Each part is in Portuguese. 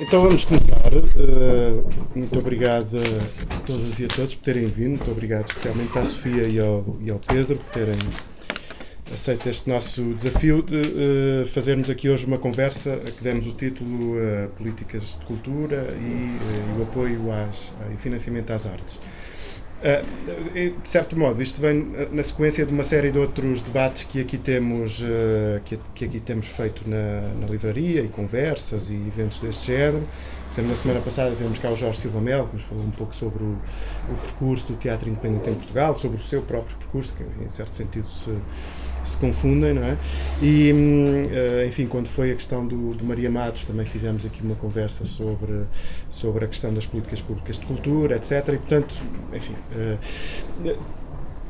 Então vamos começar. Uh, muito obrigado a todas e a todos por terem vindo. Muito obrigado especialmente à Sofia e ao, e ao Pedro por terem aceito este nosso desafio de uh, fazermos aqui hoje uma conversa a que demos o título uh, Políticas de Cultura e, o apoio às, e financiamento às artes. Uh, de certo modo, isto vem na sequência de uma série de outros debates que aqui temos, que, aqui temos feito na, na, livraria e conversas e eventos deste género. Por exemplo, na semana passada tivemos cá o Jorge Silva Mel, que nos falou um pouco sobre o, o percurso do teatro independente em Portugal, sobre o seu próprio percurso, que em certo sentido se, se confundem, não é? E, uh, enfim, quando foi a questão do, do, Maria Matos, também fizemos aqui uma conversa sobre, sobre a questão das políticas públicas de cultura, etc. E, portanto, enfim. Uh,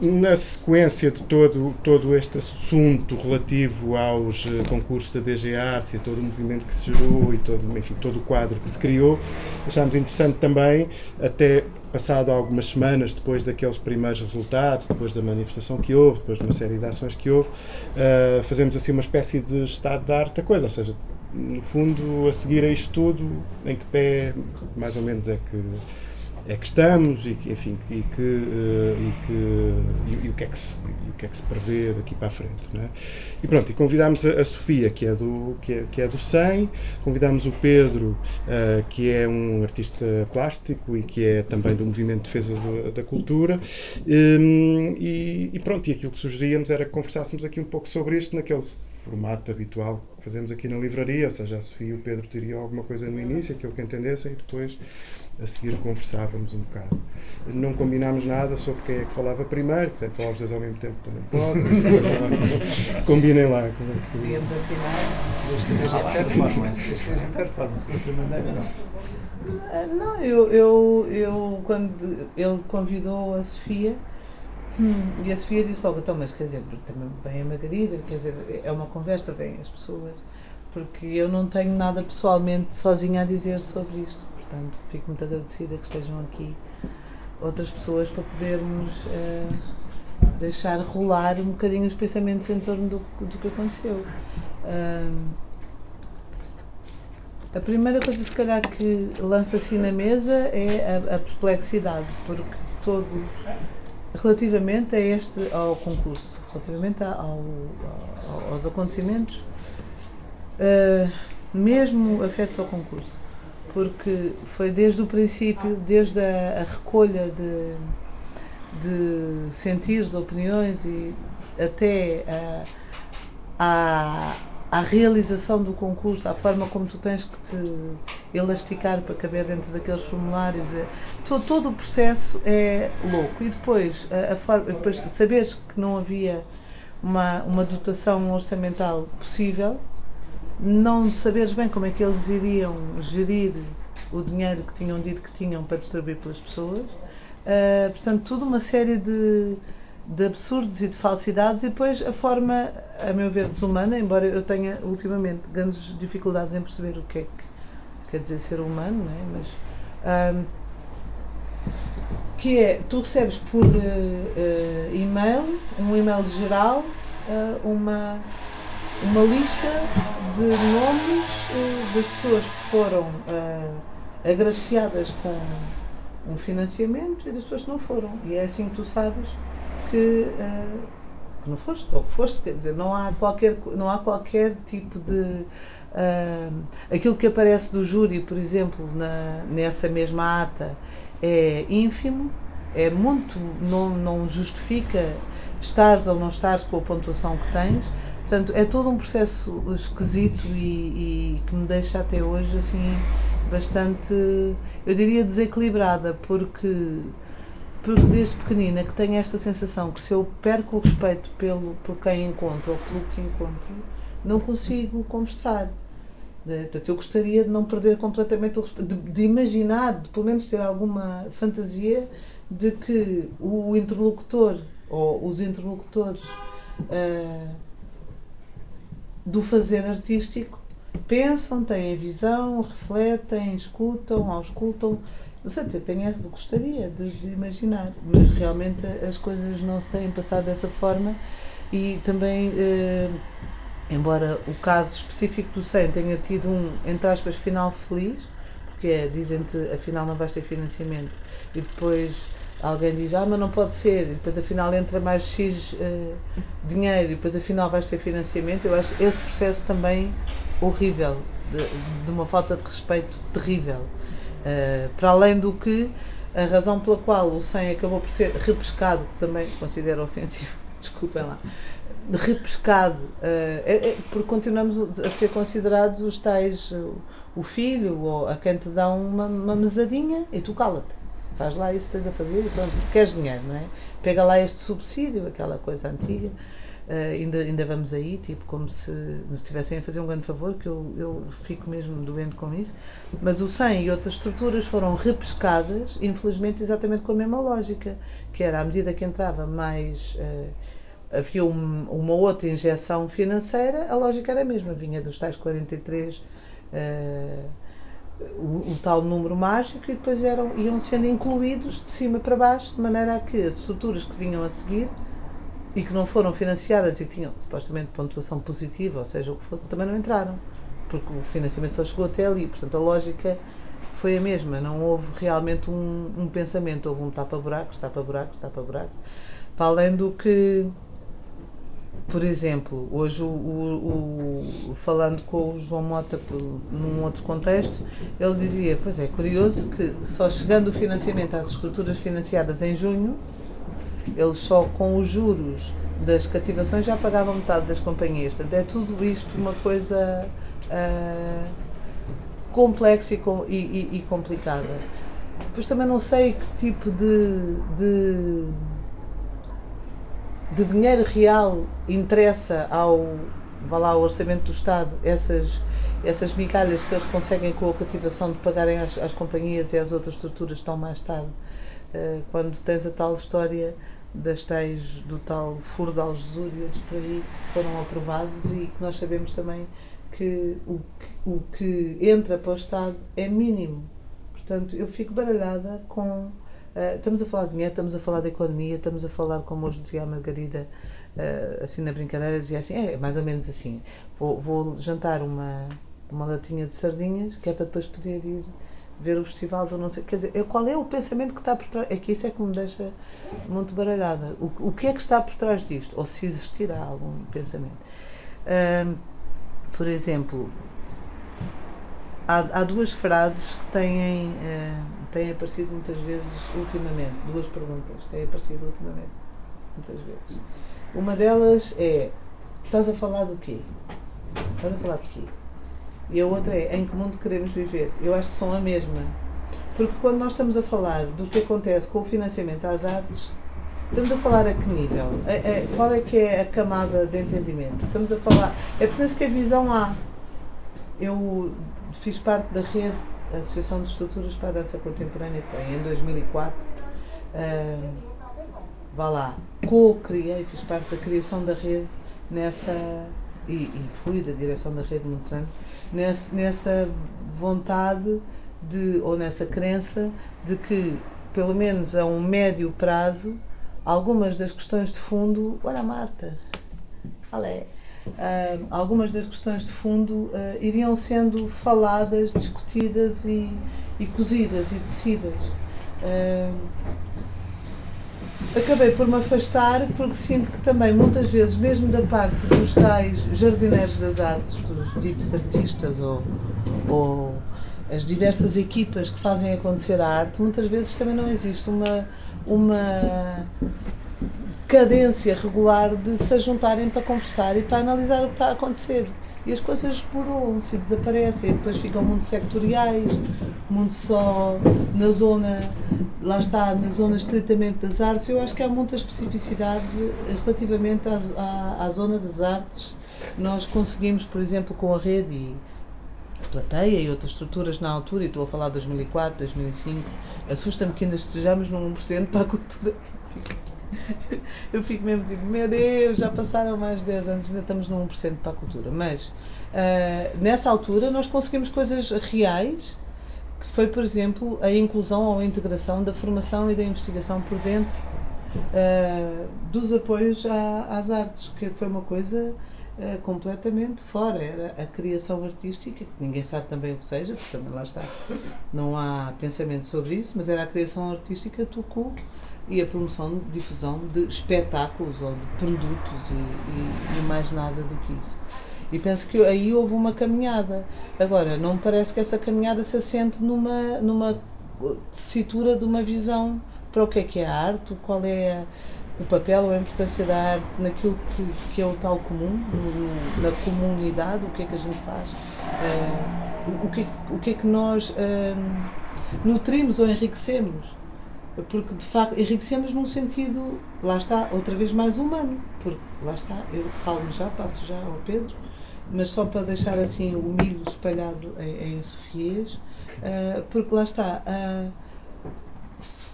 na sequência de todo, todo este assunto relativo aos uh, concursos da DG Artes e a todo o movimento que se gerou e todo, enfim, todo o quadro que se criou, achámos interessante também, até passado algumas semanas depois daqueles primeiros resultados, depois da manifestação que houve, depois de uma série de ações que houve, uh, fazemos assim uma espécie de estado da arte da coisa, ou seja, no fundo, a seguir a isto tudo, em que pé mais ou menos é que é que estamos e que, enfim, e, que, uh, e, que, e, e, o que é que se, o que é que se prevê daqui para a frente. É? E pronto, e convidámos a, Sofia, que é, do, que, é, que é do SEM, convidámos o Pedro, uh, que é um artista plástico e que é também do Movimento de Defesa da Cultura, um, e, e pronto, e aquilo que sugeríamos era que conversássemos aqui um pouco sobre isto naquele formato habitual que fazemos aqui na livraria, ou seja, a Sofia e o Pedro teriam alguma coisa no início, aquilo que entendessem, e depois a seguir conversávamos um bocado. Não combinámos nada sobre quem é que falava primeiro, se é falar os dois ao mesmo tempo também pode. Combinem lá. Como é que... Podíamos afinar. Que seja performance. seja performance, de outra maneira não. Não, eu, eu, eu quando ele convidou a Sofia, hum, e a Sofia disse logo, então, mas quer dizer, também vem a Margarida, quer dizer, é uma conversa, vêm as pessoas, porque eu não tenho nada pessoalmente sozinha a dizer sobre isto Portanto, fico muito agradecida que estejam aqui outras pessoas para podermos uh, deixar rolar um bocadinho os pensamentos em torno do, do que aconteceu. Uh, a primeira coisa, se calhar, que lança assim na mesa é a, a perplexidade, porque todo, relativamente a este, ao concurso, relativamente ao, ao, aos acontecimentos, uh, mesmo afetos ao concurso, porque foi desde o princípio, desde a, a recolha de, de sentidos, opiniões e até a, a, a, realização do concurso, a forma como tu tens que te elasticar para caber dentro daqueles formulários, é, todo, todo o processo é louco. E depois, a, a forma, depois saberes que não havia uma, uma dotação orçamental possível não saberes bem como é que eles iriam gerir o dinheiro que tinham dito que tinham para distribuir pelas pessoas. Uh, portanto, tudo uma série de, de absurdos e de falsidades, e depois a forma, a meu ver, desumana, embora eu tenha ultimamente grandes dificuldades em perceber o que é que quer dizer ser humano, não é? mas. Uh, que é, tu recebes por uh, e-mail, um e-mail geral, uma uma lista de nomes uh, das pessoas que foram uh, agraciadas com um financiamento e das pessoas que não foram. E é assim que tu sabes que, uh, que não foste, ou que foste, quer dizer, não há qualquer, não há qualquer tipo de. aquilo que aparece do júri, por exemplo, na, nessa mesma ata, é ínfimo, é muito. não, não justifica estares ou não estares com a pontuação que tens Portanto, é todo um processo esquisito e, e, que me deixa até hoje assim bastante, eu diria desequilibrada, porque porque desde pequenina que tenho esta sensação que se eu perco o respeito pelo por quem encontro ou pelo que encontro, não consigo conversar. Portanto, eu gostaria de não perder completamente o respeito, de, de imaginar, de pelo menos ter alguma fantasia de que o interlocutor ou os interlocutores uh, do fazer artístico pensam, têm visão, refletem, escutam, auscultam. Não sei, tenho gostaria de, de, imaginar, mas realmente as coisas não se têm passado dessa forma e também, eh, embora o caso específico do SEM tenha tido um, entre aspas, final feliz, que é, dizem-te, afinal não vais ter financiamento, e depois alguém diz, ah, mas não pode ser, e depois afinal entra mais X uh, dinheiro, e depois afinal vais ter financiamento, eu acho esse processo também horrível, de, de uma falta de respeito terrível. Uh, para além do que, a razão pela qual o 100 acabou por ser repescado, que também considero ofensivo, desculpem lá, repescado, uh, é, é, porque continuamos a ser considerados os tais, o filho, ou a quem te dá uma, uma mesadinha e tu cala-te. Faz lá isso que tens a fazer e pronto, queres dinheiro, não é? Pega lá este subsídio, aquela coisa antiga. Uh, ainda, ainda vamos aí, tipo, como se nos estivessem a fazer um grande favor, que eu, eu fico mesmo doente com isso. Mas o 100 e outras estruturas foram repescadas, infelizmente, exatamente com a mesma lógica, que era à medida que entrava mais. Uh, havia um, uma outra injeção financeira, a lógica era a mesma, vinha dos tais 43, uh, o, o, tal número mágico, e depois eram, iam sendo incluídos de cima para baixo, de maneira a que as estruturas que vinham a seguir e que não foram financiadas e tinham supostamente pontuação positiva, ou seja, o que fosse, também não entraram, porque o financiamento só chegou até ali, portanto a lógica foi a mesma, não houve realmente um, um pensamento, houve um tapa-buracos, tapa-buracos, tapa-buracos, para além do que por exemplo, hoje o, o, o, falando com o João Mota num outro contexto, ele dizia, pois é curioso que só chegando o financiamento às estruturas financiadas em junho, eles só com os juros das cativações já pagavam metade das companhias. Portanto, é tudo isto uma coisa uh, complexa e, e, e, complicada. Depois também não sei que tipo de, de de dinheiro real interessa ao, vá lá, ao orçamento do Estado essas, essas migalhas que eles conseguem com a cativação de pagarem às, às companhias e às outras estruturas tão mais tarde, uh, quando tens a tal história das tais do tal furo de Algesúria por aí que foram aprovados e que nós sabemos também que o, que o que entra para o Estado é mínimo. Portanto, eu fico baralhada com Uh, estamos a falar de dinheiro, estamos a falar de economia, estamos a falar, como hoje dizia a Margarida, uh, assim na brincadeira, dizia assim: é mais ou menos assim, vou, vou jantar uma, uma latinha de sardinhas, que é para depois poder ir ver o festival do não sei. Quer dizer, qual é o pensamento que está por trás? É que isso é que me deixa muito baralhada. O, o que é que está por trás disto? Ou se existirá algum pensamento. Por exemplo, há, há duas frases que têm têm aparecido muitas vezes ultimamente. Duas perguntas têm aparecido ultimamente, muitas vezes. Uma delas é: estás a falar do quê? Estás a falar de quê? E a outra é: em que mundo queremos viver? Eu acho que são a mesma. Porque quando nós estamos a falar do que acontece com o financiamento às artes, estamos a falar a que nível? É, é, qual é que é a camada de entendimento? Estamos a falar. É penso que a visão há. Eu fiz parte da rede a Associação de Estruturas para a Dança Contemporânea em 2004. Uh, vá lá, co-criei, fiz parte da criação da rede nessa. E, e, fui da direção da rede muitos anos, nessa, nessa vontade de, ou nessa crença de que, pelo menos a um médio prazo, algumas das questões de fundo. Olha, Marta, olha uh, algumas das questões de fundo uh, iriam sendo faladas, discutidas e, e cozidas e tecidas. Uh, acabei por me afastar porque sinto que também muitas vezes, mesmo da parte dos tais jardineiros das artes, dos ditos artistas ou, ou as diversas equipas que fazem acontecer a arte, muitas vezes também não existe uma, uma cadência regular de se juntarem para conversar e para analisar o que está a acontecer. E as coisas exploram-se e desaparecem, e depois ficam muito sectoriais, muito só na zona, lá está, na zona estritamente das artes. Eu acho que há muita especificidade relativamente à, à, à zona das artes. Nós conseguimos, por exemplo, com a rede e plateia e outras estruturas na altura, e estou a falar de 2004, 2005, assusta-me que ainda estejamos num 1% para a cultura. eu fico mesmo tipo, meu Deus, já passaram mais de 10 anos, ainda estamos num 1% para a cultura. Mas uh, nessa altura nós conseguimos coisas reais, que foi, por exemplo, a inclusão ou a integração da formação e da investigação por dentro uh, dos apoios à, às artes, que foi uma coisa uh, completamente fora. Era a criação artística, que ninguém sabe também o que seja, porque também lá está, não há pensamento sobre isso, mas era a criação artística Tucu e a promoção, difusão de espetáculos ou de produtos e, e, e mais nada do que isso. E penso que aí houve uma caminhada. Agora, não me parece que essa caminhada se assente numa, numa tessitura de uma visão para o que é que é a arte, qual é o papel ou a importância da arte naquilo que, que é o tal comum, no, na comunidade, o que é que a gente faz, uh, o, que, o que é que nós uh, nutrimos ou enriquecemos. Porque de facto enriquecemos num sentido, lá está, outra vez mais humano, porque lá está, eu falo já, passo já ao Pedro, mas só para deixar assim o milho espalhado em, em Sofias, uh, porque lá está, uh,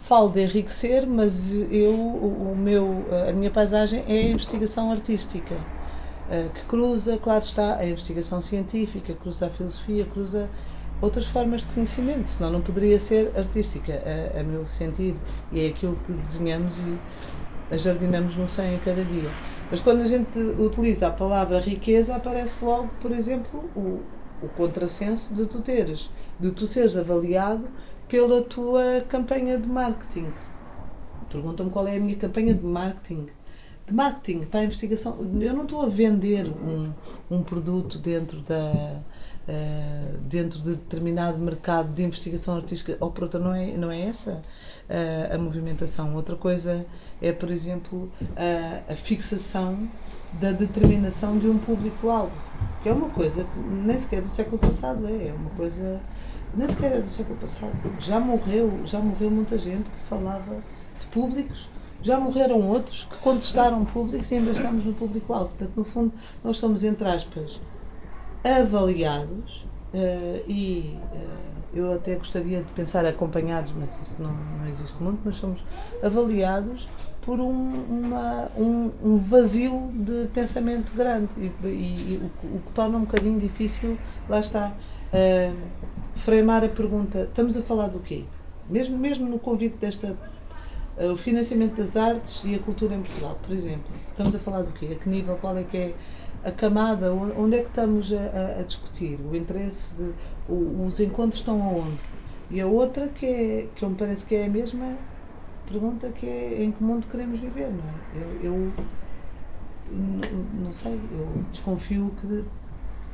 falo de enriquecer, mas eu, o, o, meu, a minha paisagem é a investigação artística, uh, que cruza, claro está, a investigação científica, cruza a filosofia, cruza outras formas de conhecimento, senão não poderia ser artística, a, a meu sentido, e é aquilo que desenhamos e jardinamos no 100 a cada dia. Mas quando a gente utiliza a palavra riqueza, aparece logo, por exemplo, o, o contrassenso de tu teres, de tu seres avaliado pela tua campanha de marketing. Perguntam-me qual é a minha campanha de marketing. De marketing para a investigação. Eu não estou a vender um, um produto dentro da, Uh, dentro de determinado mercado de investigação artística, ou por outra, não é, não é essa uh, a movimentação. Outra coisa é, por exemplo, a, a fixação da determinação de um público-alvo, que é uma coisa que nem sequer do século passado é, é uma coisa nem sequer é do século passado. Já morreu, já morreu muita gente que falava de públicos, já morreram outros que contestaram públicos e ainda estamos no público-alvo. Portanto, no fundo, nós somos, entre aspas, avaliados uh, e uh, eu até gostaria de pensar acompanhados, mas isso não, não existe muito, mas somos avaliados por um, uma, um, um vazio de pensamento grande e, e, e o, o, que torna um bocadinho difícil, lá está, uh, freimar a pergunta, estamos a falar do quê? Mesmo, mesmo no convite desta o financiamento das artes e a cultura em Portugal, por exemplo, estamos a falar do quê? A que nível, qual é que é a camada, onde é que estamos a, a discutir? O interesse, de, o, os encontros estão aonde? E a outra que, é, que me parece que é a mesma pergunta que é em que mundo queremos viver, não é? Eu, eu não, não sei, eu desconfio que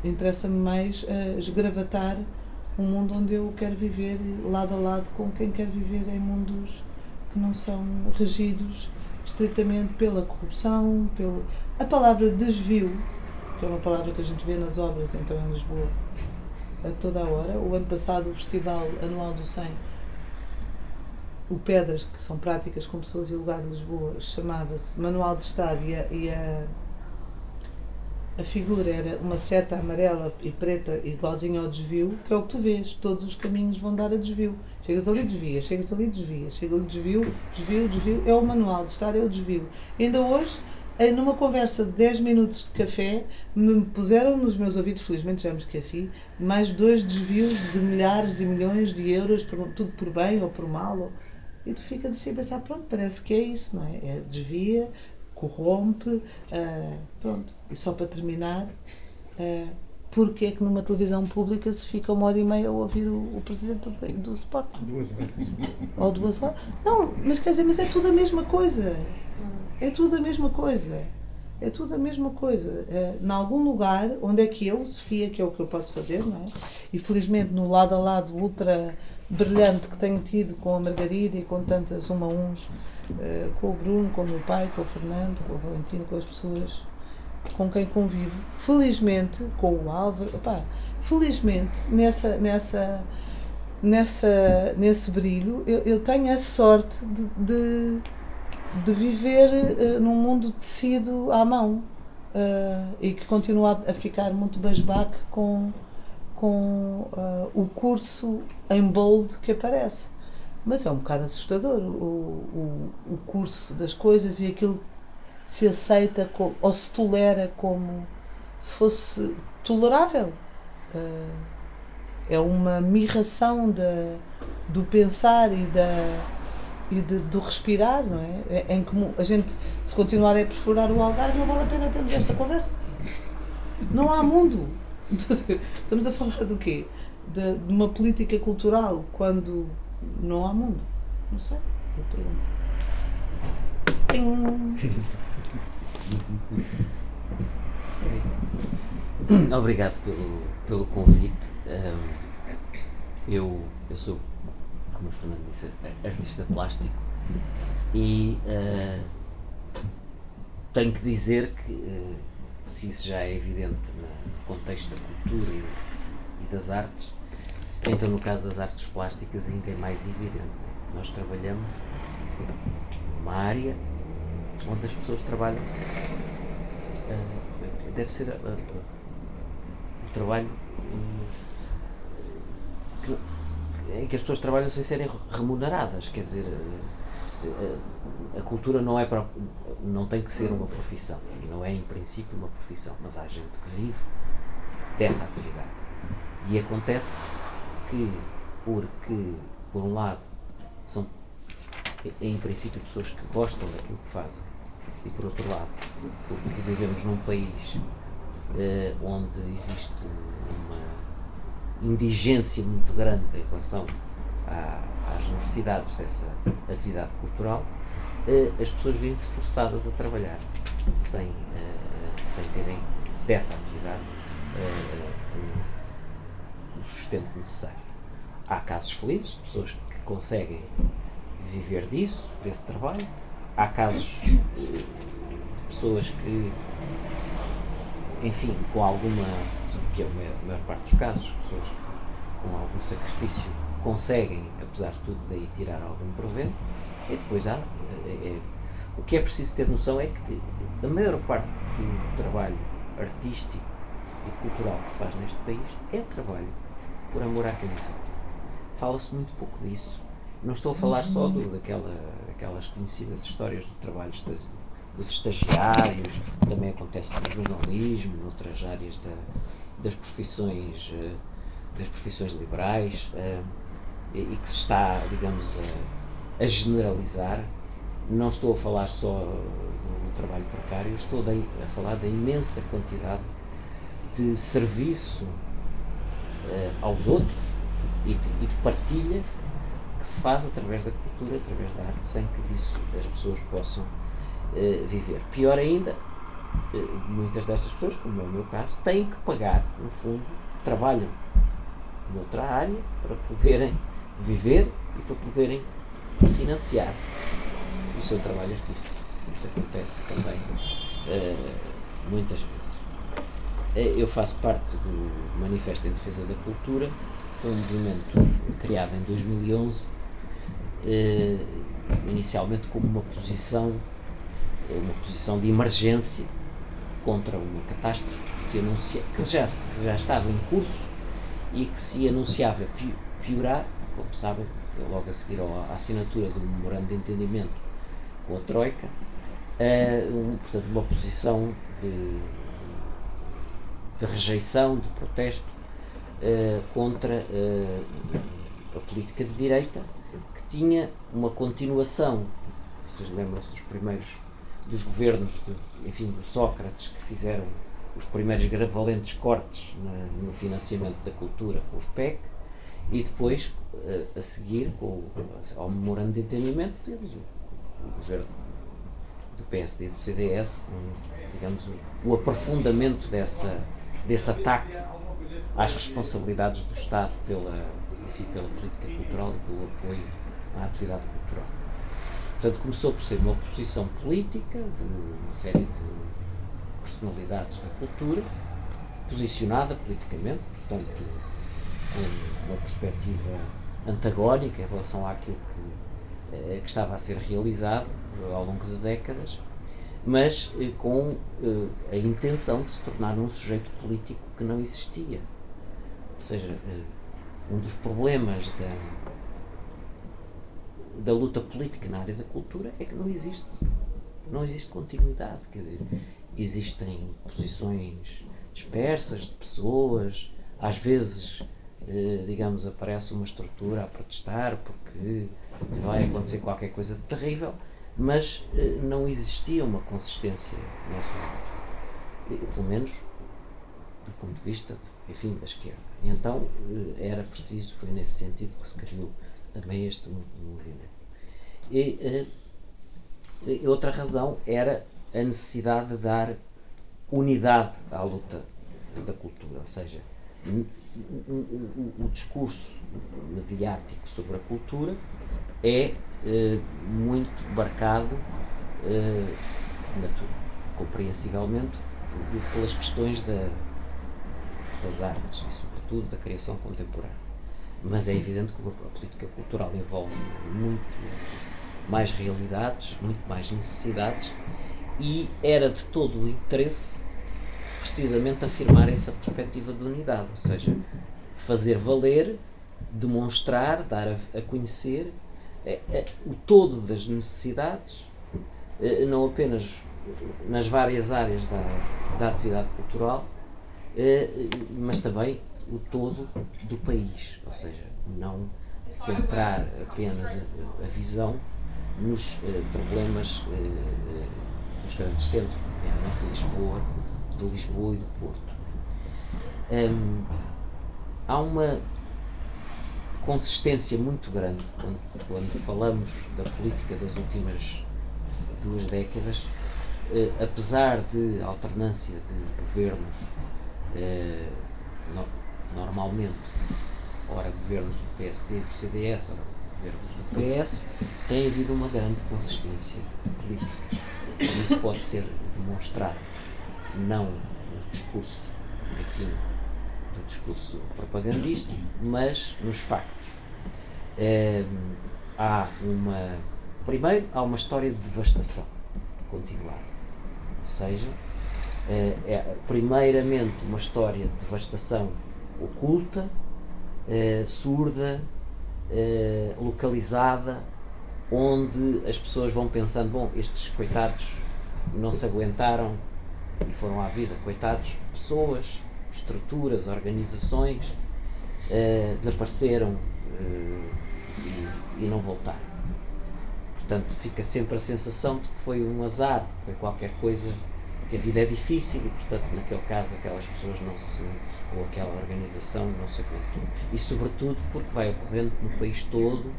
interessa-me mais uh, esgravatar um mundo onde eu quero viver lado a lado com quem quer viver em mundos que não são regidos estritamente pela corrupção, pelo a palavra desvio que é uma palavra que a gente vê nas obras então em Lisboa a toda a hora. O ano passado o Festival Anual do 100, o PEDAS, que são práticas com pessoas e lugar de Lisboa, chamava-se Manual de Estado e a, e a, a figura era uma seta amarela e preta igualzinha ao desvio, que é o que tu vês, todos os caminhos vão dar a desvio. Chegas ali, desvia, chegas ali, desvia, chega ali, desvio, desvio, desvio, é o manual de estar, é o desvio. ainda hoje numa conversa de 10 minutos de café, me puseram nos meus ouvidos, felizmente já me esqueci, mais dois desvios de milhares e milhões de euros, tudo por bem ou por mal. Ou... E tu ficas assim a pensar, pronto, parece que é isso, não é? é desvia, corrompe, uh, pronto. E só para terminar, uh, porque é que numa televisão pública se fica uma hora e meia a ouvir o, o presidente do, do Sporting? Duas horas. Ou duas horas? Não, mas quer dizer, mas é tudo a mesma coisa. É tudo a mesma coisa. É tudo a mesma coisa. É, em algum lugar, onde é que eu, Sofia, que é o que eu posso fazer, não é? E felizmente no lado a lado ultra brilhante que tenho tido com a Margarida e com tantas uma uns, uh, com o Bruno, com o meu pai, com o Fernando, com o Valentino, com as pessoas com quem convivo, felizmente, com o Álvaro, opá, felizmente, nessa, nessa, nessa, nesse brilho, eu, eu tenho a sorte de, de de viver uh, num mundo tecido à mão uh, e que continua a ficar muito basbaque com, com uh, o curso em bold que aparece. Mas é um bocado assustador o, o, o curso das coisas e aquilo se aceita ou se tolera como se fosse tolerável. é uma mirração da, do pensar e da e de, do respirar, não é? é? Em que a gente, se continuar a perfurar o algarve, não vale a pena termos esta conversa. Não há mundo. Estamos a falar do quê? De, de uma política cultural quando não há mundo. Não sei. Eu pergunto. Obrigado pelo, pelo convite. Um, eu, eu sou, como o Fernando disse, artista plástico e uh, tenho que dizer que, uh, se isso já é evidente no contexto da cultura e, e das artes, então no caso das artes plásticas ainda é mais evidente. Nós trabalhamos numa área onde as pessoas trabalham. Uh, deve ser o trabalho em que as pessoas trabalham sem serem remuneradas. Quer dizer, a, eh, eh, a cultura não, é para, não tem que ser uma profissão. E não é, em princípio, uma profissão. Mas há gente que vive dessa atividade. E acontece que, porque, por um lado, são, em princípio, pessoas que gostam daquilo que fazem, e, por outro lado, porque vivemos num país eh, onde existe uma indigência muito grande em relação à, às necessidades dessa atividade cultural, uh, as pessoas vêm-se forçadas a trabalhar sem, uh, sem terem dessa atividade uh, o sustento necessário. Há casos felizes pessoas que conseguem viver disso, desse trabalho. Há casos de pessoas que, enfim, com alguma que é a maior, parte dos casos, pessoas com algum sacrifício conseguem, apesar de tudo, daí tirar algum provento, e depois há. É, é, o que é preciso ter noção é que a maior parte do trabalho artístico e cultural que se faz neste país é trabalho por amor à camisola. Fala-se muito pouco disso. Não estou a falar só do, daquela, daquelas conhecidas histórias do trabalho dos estagiários, também acontece no jornalismo, noutras áreas da, das profissões eh, das profissões liberais uh, e, que se está, digamos, a, a, generalizar. Não estou a falar só do trabalho precário, estou a, falar da imensa quantidade de serviço uh, aos outros e de, e de, partilha que se faz através da cultura, através da arte, sem que disso as pessoas possam viver. Pior ainda, muitas destas pessoas, como é o meu caso, têm que pagar, no fundo, trabalham noutra área para poderem viver e para poderem financiar o seu trabalho artístico. Isso acontece também uh, muitas vezes. Uh, eu faço parte do Manifesto em Defesa da Cultura, foi um movimento criado em 2011, uh, eh, inicialmente como uma posição, uma posição de emergência contra uma catástrofe que, se anuncia, que, já, que já estava em curso e que se anunciava piorar, como sabem, logo a seguir à assinatura do memorando de entendimento com a Troika, uh, um, portanto, uma posição de, de rejeição, de protesto uh, contra uh, a política de direita, que tinha uma continuação, vocês lembram-se dos primeiros dos governos, de, enfim, do Sócrates, que fizeram os primeiros valentes cortes na, no financiamento da cultura com os PEC e depois, a, a seguir, com, ao memorando de entendimento, temos o, o governo do PSD e do CDS com, digamos, o, o aprofundamento dessa, desse ataque às responsabilidades do Estado pela, enfim, pela política cultural e pelo apoio à atividade cultural. Portanto, começou por ser uma oposição política de uma série de personalidades da cultura, posicionada politicamente, portanto, com uma perspectiva antagónica em relação àquilo que, eh, que estava a ser realizado ao longo de décadas, mas eh, com eh, a intenção de se tornar um sujeito político que não existia. Ou seja, um dos problemas da, da luta política na área da cultura é que não existe não existe continuidade, quer dizer, existem posições dispersas de pessoas, às vezes, eh, digamos, aparece uma estrutura a protestar porque vai acontecer qualquer coisa de terrível, mas eh, não existia uma consistência nessa área. Pelo menos do ponto de vista, enfim, da esquerda. Então eh, era preciso, foi nesse sentido que se criou também este movimento. E, e outra razão era a necessidade de dar unidade à luta da cultura, ou seja, o discurso mediático sobre a cultura é eh, muito marcado, eh, compreensivelmente, pelas questões da, das artes e, sobretudo, da criação contemporânea. Mas é evidente que a política cultural envolve muito mais realidades, muito mais necessidades e era de todo o interesse precisamente afirmar essa perspectiva de unidade, ou seja, fazer valer, demonstrar, dar a, a conhecer é, é, o todo das necessidades, é, não apenas nas várias áreas da, da atividade cultural, mas também o todo do país, ou seja, não centrar apenas a, a visão nos eh, problemas eh, dos grandes centros, de Lisboa, de Lisboa e do Porto. Um, há uma consistência muito grande quando, quando, falamos da política das últimas duas décadas, eh, apesar de alternância de governos, eh, normalmente, ora governos do PSD e do CDS, ora governos do PS, tem havido uma grande consistência de políticas. Isso pode ser demonstrado não no discurso, enfim, do discurso propagandístico, mas nos factos. É, há uma. Primeiro, há uma história de devastação continuada. Ou seja, é, é primeiramente uma história de devastação oculta, é, surda, eh, localizada, onde as pessoas vão pensando: bom, estes coitados não se aguentaram e foram à vida. Coitados, pessoas, estruturas, organizações eh, desapareceram eh, e, e não voltaram. Portanto, fica sempre a sensação de que foi um azar, foi qualquer coisa, que a vida é difícil e, portanto, naquele caso, aquelas pessoas não se ou aquela organização, não sei quanto. E sobretudo porque vai ocorrendo no país todo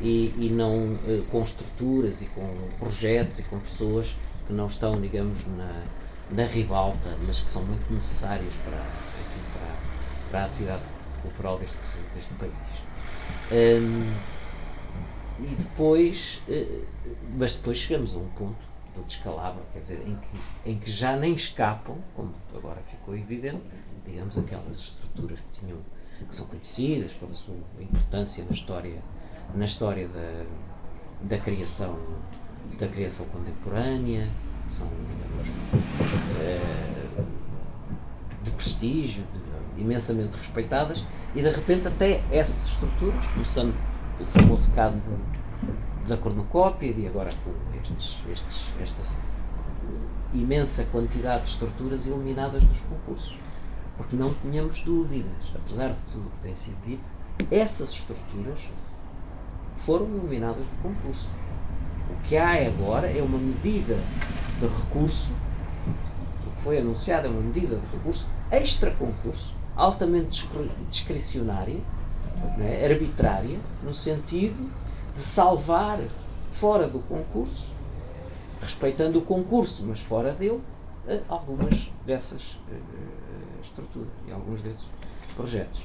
e, e não uh, com estruturas e com projetos e com pessoas que não estão, digamos, na, na ribalta, mas que são muito necessárias para, enfim, para, para a atividade cultural deste, deste país. Um, e depois, uh, mas depois chegamos a um ponto do descalabro, quer dizer, em que, em que já nem escapam, como agora ficou evidente, digamos, aquelas estruturas que tinham que são conhecidas pela sua importância na história na história da, da criação da criação contemporânea que são digamos uh, de prestígio de, imensamente respeitadas e de repente até essas estruturas começando o famoso caso de, da cornucópia e agora com estes, estes, esta imensa quantidade de estruturas eliminadas dos concursos porque não tínhamos dúvidas, apesar de tudo que tem sido dito, essas estruturas foram eliminadas do concurso. O que há agora é uma medida de recurso, o que foi anunciado é uma medida de recurso extra-concurso, altamente discricionária, é? arbitrária, no sentido de salvar fora do concurso, respeitando o concurso, mas fora dele, eh, algumas dessas uh, estruturas e alguns desses projetos.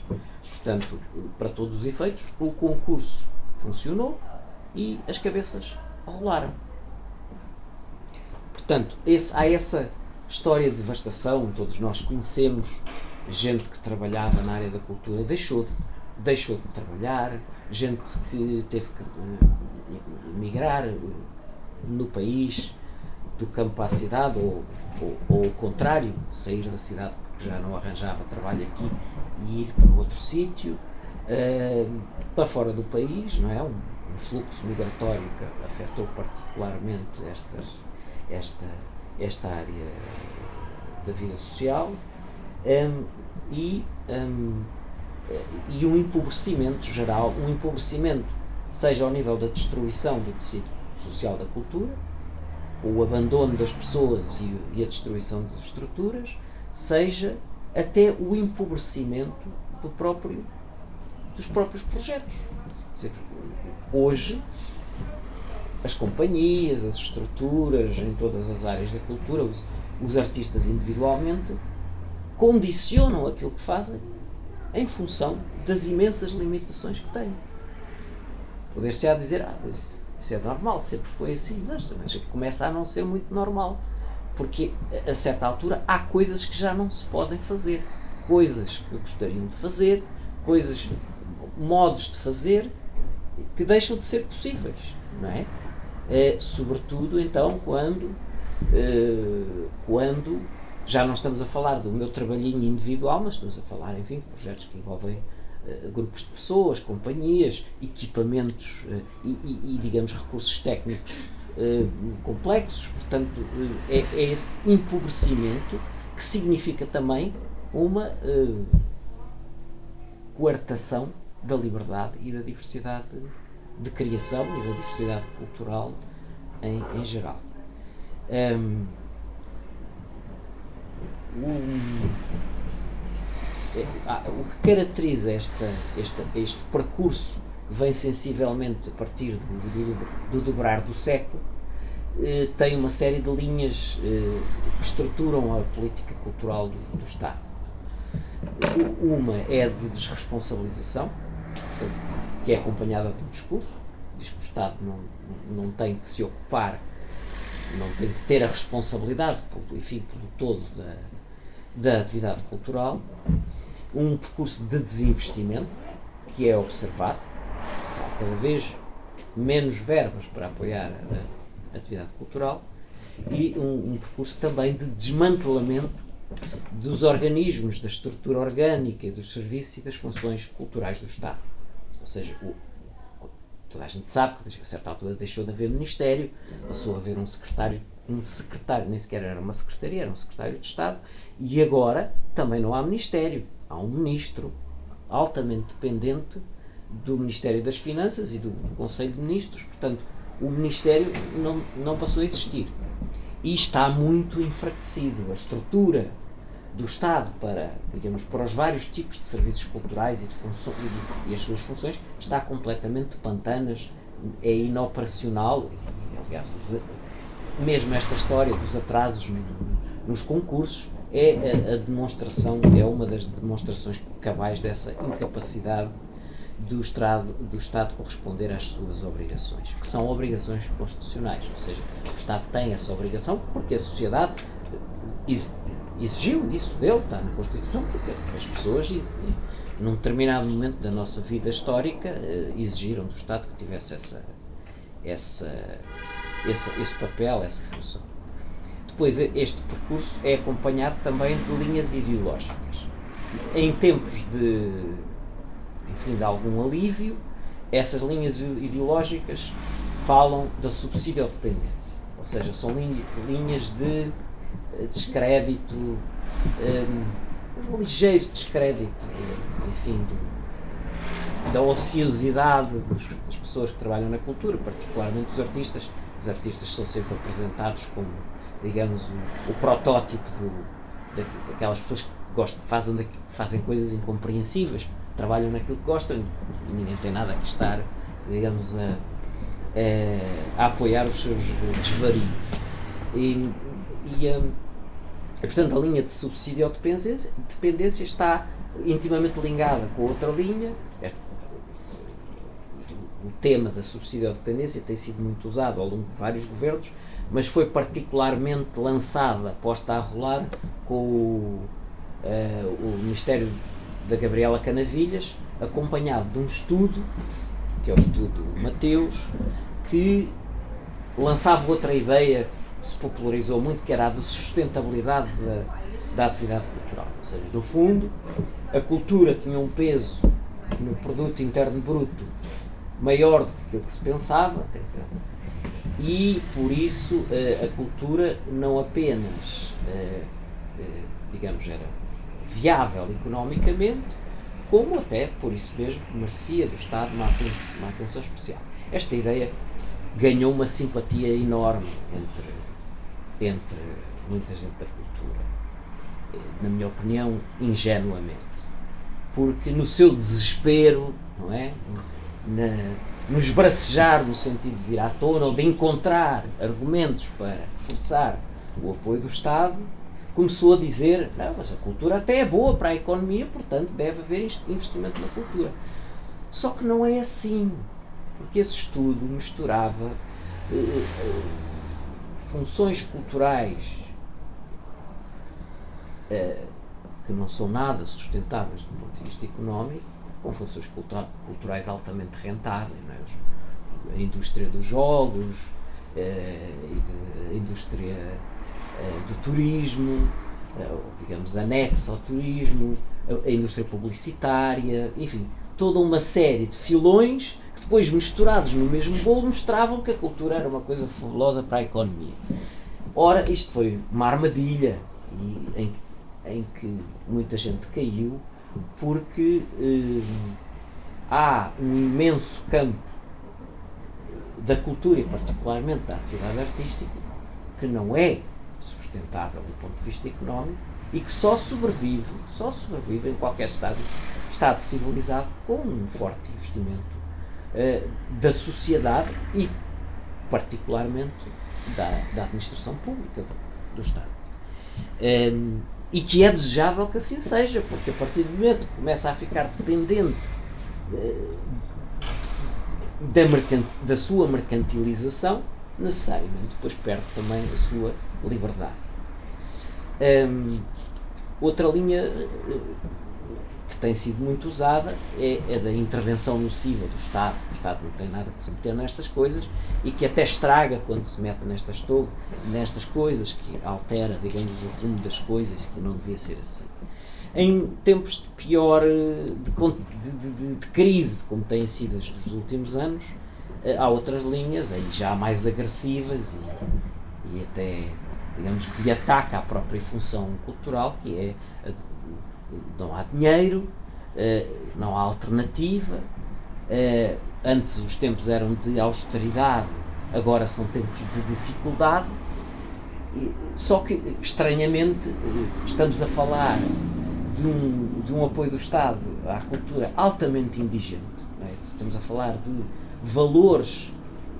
Portanto, para todos os efeitos, o concurso funcionou e as cabeças rolaram. Portanto, esse, há essa história de devastação, todos nós conhecemos gente que trabalhava na área da cultura, deixou de, deixou de trabalhar, gente que teve que uh, migrar no país, do campo à cidade, ou, ou, ou o contrário, sair da cidade porque já não arranjava trabalho aqui e ir para outro sítio, uh, para fora do país, não é? Um, um, fluxo migratório que afetou particularmente estas, esta, esta área da vida social um, e, um, e um empobrecimento geral, um empobrecimento seja ao nível da destruição do tecido social da cultura, o abandono das pessoas e, e a destruição de estruturas, seja até o empobrecimento do próprio, dos próprios projetos. Dizer, hoje, as companhias, as estruturas em todas as áreas da cultura, os, os artistas individualmente, condicionam aquilo que fazem em função das imensas limitações que têm. Poder-se-á dizer, ah, isso, isso é normal, sempre foi assim, mas, mas começa a não ser muito normal. Porque a certa altura há coisas que já não se podem fazer. Coisas que gostariam de fazer, coisas, modos de fazer que deixam de ser possíveis, não é? é sobretudo então quando, eh, quando já não estamos a falar do meu trabalhinho individual, mas estamos a falar, enfim, de projetos que envolvem uh, grupos de pessoas, companhias, equipamentos uh, e, e, e, digamos, recursos técnicos uh, complexos. Portanto, é, é, esse empobrecimento que significa também uma coartação da liberdade e da diversidade de criação e da diversidade cultural em, em geral. Um, é, ah, o que caracteriza esta, esta, este percurso que vem sensivelmente a partir do, do, do dobrar do século eh, tem uma série de linhas eh, que estruturam a política cultural do, do Estado. Uma é de desresponsabilização, que é acompanhada de um discurso, diz que o Estado não, não tem que se ocupar, não tem que ter a responsabilidade, enfim, pelo todo da, da atividade cultural, um percurso de desinvestimento que é observado, há cada vez menos verbas para apoiar a, a atividade cultural e um, um, percurso também de desmantelamento dos organismos, da estrutura orgânica, dos serviços e das funções culturais do Estado. Ou seja, o, toda a gente sabe que a certa altura deixou de haver ministério, passou a haver um secretário, um secretário, nem sequer era uma secretaria, era um secretário de Estado, e agora também não há ministério, há um ministro altamente dependente do Ministério das Finanças e do Conselho de Ministros, portanto, o Ministério não, não passou a existir. E está muito enfraquecido. A estrutura do Estado para, digamos, para os vários tipos de serviços culturais e, de funções, e as suas funções está completamente de pantanas, é inoperacional. E, aliás, mesmo esta história dos atrasos nos concursos é a, a, demonstração, é uma das demonstrações cabais dessa incapacidade do Estado, do Estado corresponder às suas obrigações, que são obrigações constitucionais, ou seja, o Estado tem essa obrigação porque a sociedade exigiu isso dele, está na Constituição, porque as pessoas, num determinado momento da nossa vida histórica, eh, exigiram do Estado que tivesse essa, essa, esse, esse papel, essa função. Depois, este percurso é acompanhado também de linhas ideológicas. Em tempos de, enfim, de algum alívio, essas linhas ideológicas falam da subsídio-dependência, ou seja, são linhas de eh, descrédito, um, um ligeiro descrédito, de, enfim, do, da ociosidade dos, das pessoas que trabalham na cultura, particularmente os artistas. Os artistas são sempre apresentados como digamos, o, o protótipo do, daquelas pessoas que gostam, fazem, fazem coisas incompreensíveis, trabalham naquilo que gostam e ninguém tem nada que estar, digamos, a, a, a apoiar os seus desvarios. E, e, e, portanto, a linha de subsídio ou dependência, dependência está intimamente ligada com outra linha. É, o tema da subsídio ou dependência tem sido muito usado ao longo de vários governos, mas foi particularmente lançada, posta a rolar com o, uh, o Ministério da Gabriela Canavilhas, acompanhado de um estudo, que é o estudo Mateus, que lançava outra ideia que se popularizou muito, que era a da sustentabilidade da, da atividade cultural. Ou seja, no fundo, a cultura tinha um peso no produto interno bruto maior do que aquilo que se pensava, e por isso eh, a cultura não apenas, eh, eh, digamos, era viável economicamente, como até, por isso mesmo, merecia do Estado uma atenção, uma atenção especial. Esta ideia ganhou uma simpatia enorme entre, entre muita gente da cultura. na minha opinião, ingenuamente. Porque no seu desespero, não é? Na, no esbracejar no sentido de vir à tona ou de encontrar argumentos para forçar o apoio do Estado, começou a dizer: não, mas a cultura até é boa para a economia, portanto deve haver investimento na cultura. Só que não é assim, porque esse estudo misturava uh, uh, funções culturais uh, que não são nada sustentáveis do ponto de vista económico com funções culturais altamente rentáveis. É? A indústria dos jogos, a indústria do turismo, digamos, anexo ao turismo, a indústria publicitária, enfim, toda uma série de filões que depois misturados no mesmo bolo mostravam que a cultura era uma coisa fabulosa para a economia. Ora, isto foi uma armadilha e, em que muita gente caiu porque eh, há um imenso campo da cultura e particularmente da atividade artística que não é sustentável do ponto de vista económico e que só sobrevive, só sobrevive em qualquer estado, estado civilizado com um forte investimento uh, da sociedade e particularmente da, da administração pública do, do Estado. Ehm, e que é desejável que assim seja, porque a partir do momento que começa a ficar dependente uh, da, da sua mercantilização, necessariamente depois perde também a sua liberdade. Um, outra linha eh, que tem sido muito usada é, é da intervenção nociva do Estado. O Estado não tem nada de se meter nestas coisas e que até estraga quando se mete nestas, nestas coisas, que altera, digamos, o rumo das coisas, que não devia ser assim. Em tempos de pior, eh, de, de, de, de crise, como têm sido as dos últimos anos, eh, há outras linhas, aí já mais agressivas e, e até, digamos, de ataque à própria função cultural, que é não há dinheiro, eh, não há alternativa. Eh, antes os tempos eram de austeridade, agora são tempos de dificuldade. Só que, estranhamente, estamos a falar de um, de um apoio do Estado à cultura altamente indigente. É? Estamos a falar de valores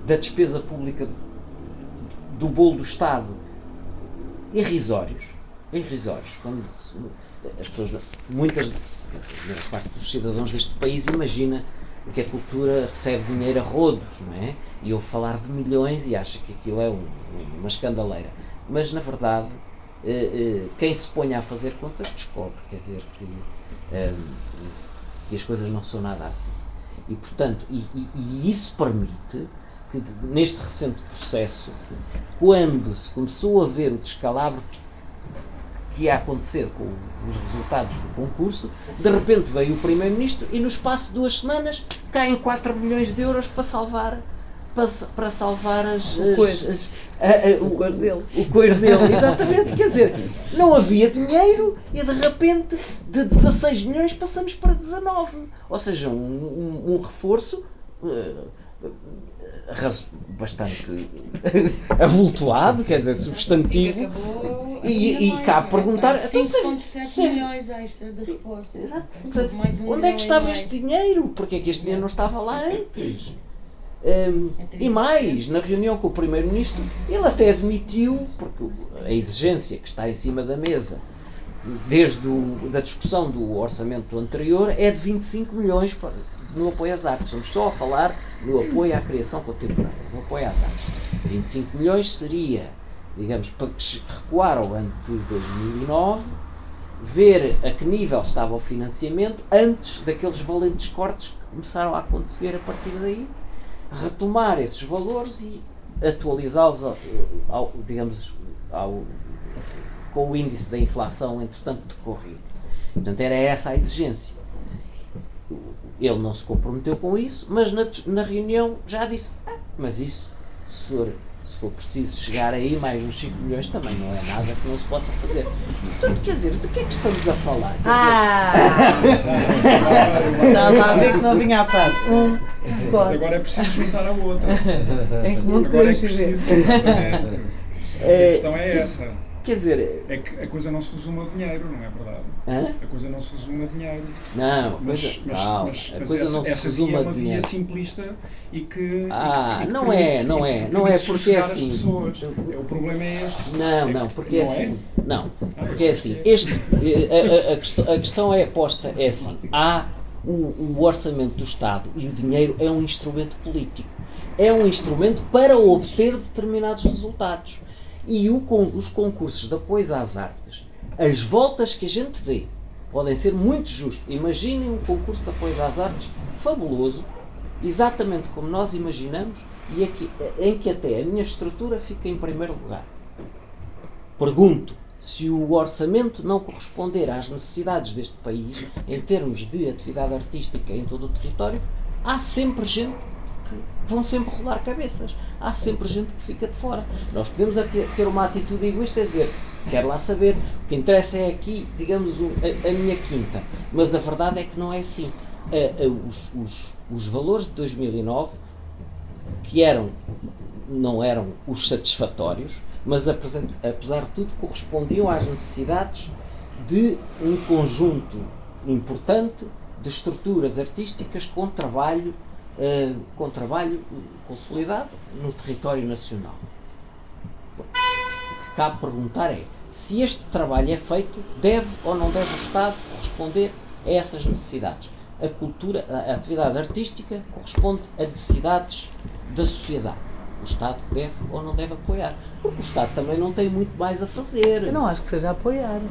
da despesa pública do bolo do Estado irrisórios. Irrisórios. Quando as pessoas, muitas, parte dos cidadãos deste país imagina que a cultura recebe dinheiro a rodos, não é? E ouve falar de milhões e acha que aquilo é um, uma escandaleira. Mas, na verdade, eh, eh, quem se põe a fazer contas descobre, quer dizer, que, eh, que as coisas não são nada assim. E, portanto, e, e, e isso permite que, neste recente processo, quando se começou a ver o descalabro que ia acontecer com os resultados do concurso, de repente veio o Primeiro-Ministro e no espaço de duas semanas caem 4 milhões de euros para salvar para, para salvar as, o as, a, a, o, o dele. O coelho dele, exatamente, quer dizer, não havia dinheiro e de repente de 16 milhões passamos para 19. Ou seja, um, um, um reforço uh, bastante avultuado, quer dizer, substantivo. E, e cá a perguntar. Então, 5,7 milhões extra de reforço. Exato. Portanto, um onde é que estava este dinheiro? Porque é que este dinheiro não estava lá antes? Um, e mais, na reunião com o Primeiro-Ministro, ele até admitiu, porque a exigência que está em cima da mesa, desde o, da discussão do orçamento anterior, é de 25 milhões para, no apoio às artes. Estamos só a falar no apoio à criação contemporânea, no apoio às artes. 25 milhões seria, digamos, para recuar ao ano de 2009, ver a que nível estava o financiamento antes daqueles valentes cortes que começaram a acontecer a partir daí, retomar esses valores e atualizá-los, ao, digamos, ao, com o índice da inflação, entretanto, decorrido. Portanto, era essa a exigência. Ele não se comprometeu com isso, mas na, na reunião já disse: ah, mas isso, se for, se for preciso chegar aí, mais uns 5 milhões também não é nada que não se possa fazer. Portanto, quer dizer, de que é que estamos a falar? Quer ah! Estava a ver que não vinha a frase. Um, mas agora é preciso juntar a outra. Em que não agora é preciso, exatamente. A questão é essa. Quer dizer. É que a coisa não se resume a dinheiro, não é verdade? Hã? A coisa não se resume a dinheiro. Não, Mas, coisa, mas, calma, mas- a coisa essa, não se resume via é a uma via dinheiro. simplista e que. Ah, e que- e que não é, não é, não é porque é sossegar as assim. É, o problema é este. Não, É não, que- porque é não assim. Não, Ah, porque é assim. é. Este, a, a- a questão, a questão é posta é assim. Há o, o orçamento do Estado e o dinheiro é um instrumento político. É um instrumento para obter determinados resultados. E o os concursos de apoio às artes, as voltas que a gente vê, podem ser muito justos. Imaginem um concurso de apoio às artes fabuloso, exatamente como nós imaginamos, e aqui- em que até a minha estrutura fica em primeiro lugar. Pergunto se o orçamento não corresponder às necessidades deste país, em termos de atividade artística em todo o território, há sempre gente que vão sempre rolar cabeças. Há sempre gente que fica de fora. Nós podemos ter uma atitude egoísta e dizer, quero lá saber, o que interessa é aqui, digamos, o- a, a minha quinta. Mas a verdade é que não é assim. A- a- os, os- os valores de 2009, que eram, não eram os satisfatórios, mas apesar de tudo correspondiam às necessidades de um conjunto importante de estruturas artísticas com trabalho, eh, com trabalho consolidado no território nacional. O que cabe perguntar é se este trabalho é feito, deve ou não deve o Estado corresponder a essas necessidades. A cultura, a atividade artística corresponde a necessidades da sociedade. O Estado deve ou não deve apoiar. Porque o Estado também não tem muito mais a fazer. Eu não acho que seja apoiar.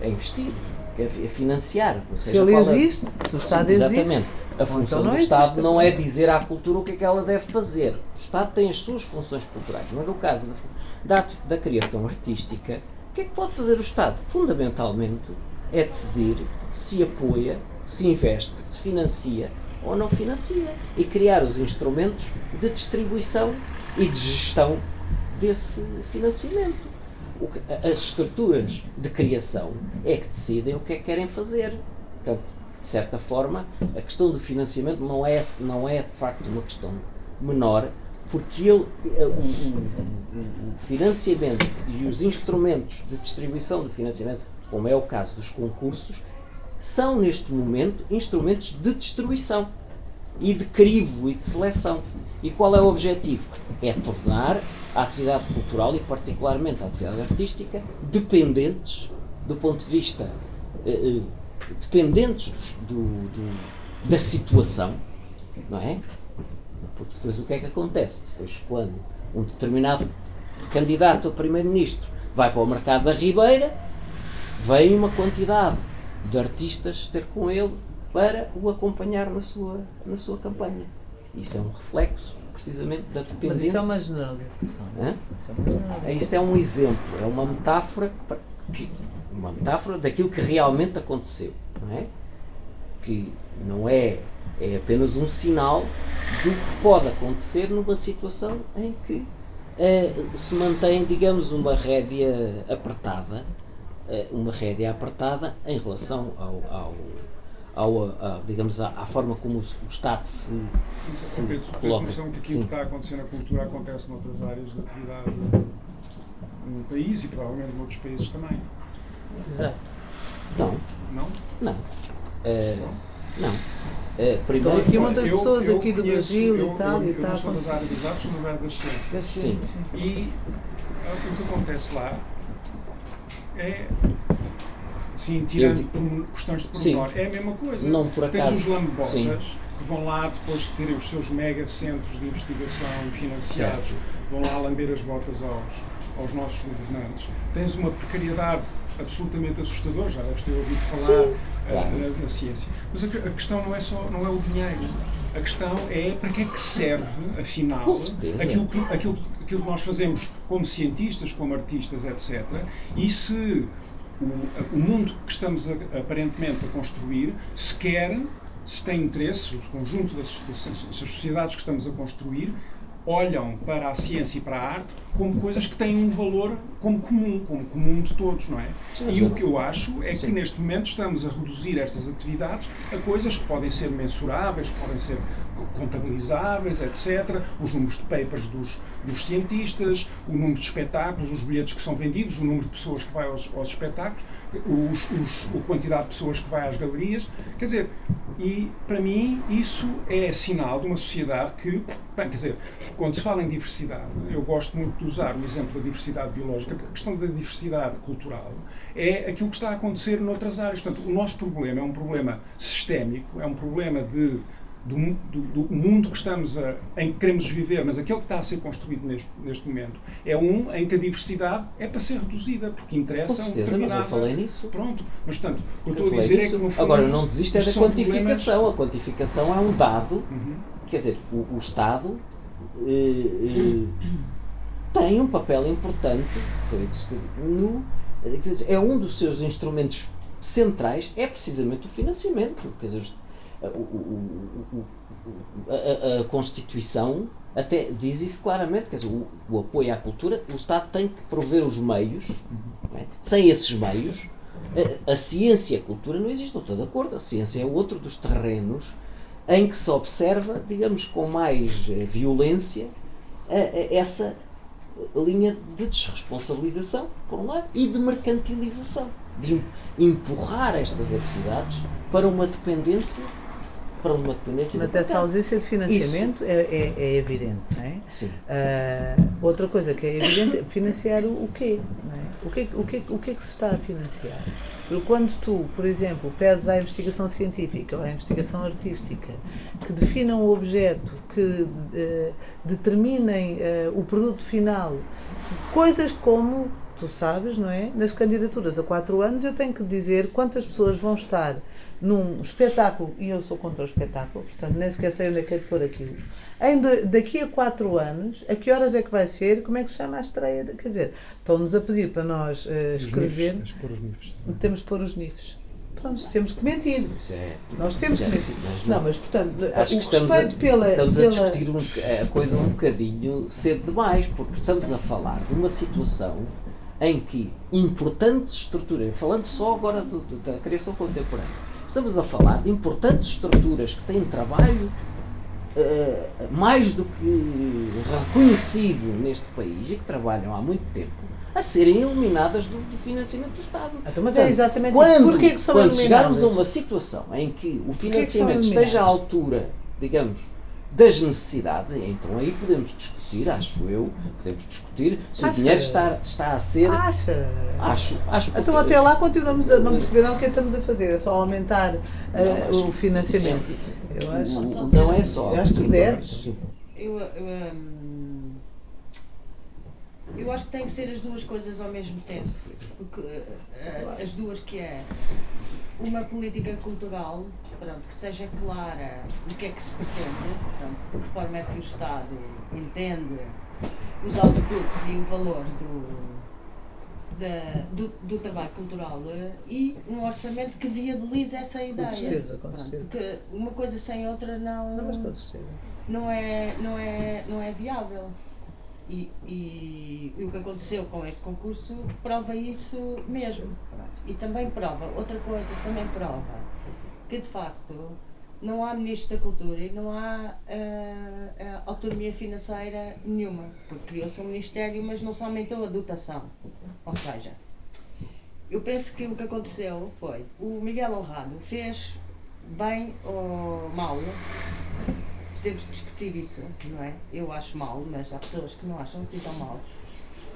É investir, é é financiar. Se ele é- existe, se o Estado existe. Exatamente. A função então do. Estado não é dizer à cultura o que é que ela deve fazer. O Estado tem as suas funções culturais, mas no caso da, da, da criação artística, o que é que pode fazer o Estado? Fundamentalmente é decidir se apoia, se investe, se financia ou não financia e criar os instrumentos de distribuição e de gestão desse financiamento. Que- as estruturas de criação é que decidem o que é que querem fazer. Portanto, de certa forma, a questão do financiamento não é, não é de facto uma questão menor, porque ele, eh, o, o- o- financiamento e os instrumentos de distribuição do financiamento, como é o caso dos concursos, são neste momento instrumentos de destruição e de crivo e de seleção. E qual é o objetivo? É tornar a atividade cultural e particularmente a atividade artística dependentes do ponto de vista eh, eh, dependentes do, do- da situação, não é? Porque depois o que é que acontece? Depois quando um determinado candidato a primeiro-ministro vai para o mercado da Ribeira, vem uma quantidade de artistas ter com ele para o acompanhar na sua, na sua campanha. Isso é um reflexo, precisamente, da Mas dependência. isso é uma generalização. Hã? Isso é uma generalização. Isto é um exemplo, é uma metáfora, que, uma metáfora daquilo que realmente aconteceu, não é? Que não é, é apenas um sinal do que pode acontecer numa situação em que eh, se mantém, digamos, uma rédea apertada, eh, uma rédea apertada em relação ao, ao, ao, a- digamos, à, à forma como o, Estado se, se Pedro, tens coloca. noção que aquilo Sim. que está a acontecer na cultura acontece noutras áreas de atividade no país e provavelmente noutros países também. Exato. Não, Não? Não. Eh, não. Estão primeiro, aqui Olha, muitas eu- pessoas eu aqui do conheço- Brasil eu- e tal, eu, e eu está a não sou das áreas das artes, sou das áreas das ciências. Das Sim. ciências, sim. E ah, o que acontece lá é. Sim, tirando por questões de Sim. pormenor, é a mesma coisa. Não por Tens acaso. os lambotas que vão lá depois de terem os seus mega centros de investigação financiados, vão lá lamber as botas aos, aos nossos governantes. Tens uma precariedade absolutamente assustadora, já deves ter ouvido falar Sim, ah, claro. na, na ciência. Mas a, a questão não é só não é o dinheiro. A questão é para que é que serve, afinal, aquilo que, aquilo, aquilo que nós fazemos como cientistas, como artistas, etc. E se o, o mundo que estamos a- aparentemente a construir, se quer, se tem interesse, o conjunto das, das, das sociedades que estamos a construir, olham para a ciência e para a arte como coisas que têm um valor como comum, como comum de todos, não é? Sim, e sim. o que eu acho é Sim. que neste momento estamos a reduzir estas atividades a coisas que podem ser mensuráveis, que podem ser contabilizáveis, etc., os números de papers dos, dos cientistas, o número de espetáculos, os bilhetes que são vendidos, o número de pessoas que vai aos, aos espetáculos, os, os, a quantidade de pessoas que vai às galerias. Quer dizer, e para mim isso é sinal de uma sociedade que, bem, quer dizer, quando se fala em diversidade, eu gosto muito de usar o exemplo da diversidade biológica, porque a questão da diversidade cultural é aquilo que está a acontecer noutras áreas. Portanto, o nosso problema é um problema sistémico, é um problema de do, do, do, mundo que estamos a, em que queremos viver, mas aquele que está a ser construído neste, neste momento, é um em que a diversidade é para ser reduzida, porque interessa Com certeza, mas eu falei nisso. Pronto, mas portanto, o que eu estou a dizer nisso. é que fundo, Agora, não desisto é da quantificação. Problemas... A quantificação é um dado, uhum. quer dizer, o, o Estado eh, eh, tem um papel importante, foi no, é um dos seus instrumentos centrais, é precisamente o financiamento. Quer dizer, o, a, Constituição até diz isso claramente, quer dizer, o, o, apoio à cultura, o Estado tem que prover os meios, é? sem esses meios, a, a, ciência e a cultura não existem, estou de acordo, a ciência é outro dos terrenos em que se observa, digamos, com mais eh, violência, essa linha de desresponsabilização, por um lado, e de mercantilização, de empurrar estas atividades para uma dependência para uma dependência Mas essa ausência de financiamento é, é, é, evidente, não é? Sim. Uh, outra coisa que é evidente é financiar o, o quê? É? O, quê o, quê, o quê que se está a financiar? Porque quando tu, por exemplo, pedes à investigação científica ou à investigação artística que definam o objeto, que uh, determinem uh, o produto final, coisas como tu sabes, não é? Nas candidaturas a quatro anos eu tenho que dizer quantas pessoas vão estar num espetáculo, e eu sou contra o espetáculo, portanto nem sequer sei onde é que é de pôr aquilo. Em de, daqui a quatro anos, a que horas é que vai ser? Como é que se chama a estreia? Quer dizer, estão-nos a pedir para nós uh, escrever. Nifes, pôr os nifes. Temos que pôr os nifes. Pronto, temos que mentir. É, nós temos que mentir. Mas não, não, mas portanto, acho o que estamos a, pela. Estamos pela... a discutir um, a coisa um bocadinho cedo demais, porque estamos a falar de uma situação em que importantes estruturas, falando só agora do, do, da criação contemporânea, Estamos a falar de importantes estruturas que têm trabalho uh, mais do que reconhecido neste país e que trabalham há muito tempo a serem eliminadas do, do financiamento do Estado. Então, mas é Portanto, é exatamente quando, isso. Porquê que são quando chegarmos a uma situação em que o financiamento que esteja à altura, digamos, das necessidades, então aí podemos discutir, acho eu, podemos discutir se Acha? o dinheiro está, está a ser. Acha? Acho, acho Então até lá continuamos a não perceber o que é estamos a fazer, é só aumentar uh, o financiamento. Eu acho. Não, não é só. Eu acho que deve. Eu, eu, um, eu acho que tem que ser as duas coisas ao mesmo tempo. Porque uh, as duas que é uma política cultural pronto, que seja clara o que é que se pretende, pronto, de que forma é que o Estado entende os outputs e o valor do, da, do, do, trabalho cultural e um orçamento que viabilize essa ideia. Com certeza, com certeza. Porque uma coisa sem outra não, não, não, é, não, é, não é viável. E, e, e, o que aconteceu com este concurso prova isso mesmo. E também prova, outra coisa também prova que de facto não há Ministro da Cultura e não há uh, uh, autonomia financeira nenhuma, porque criou-se um Ministério, mas não se aumentou a dotação. Ou seja, eu penso que o que aconteceu foi o Miguel Honrado fez bem ou mal. Temos de discutir isso, não é? Eu acho mal, mas há pessoas que não acham assim tão mal,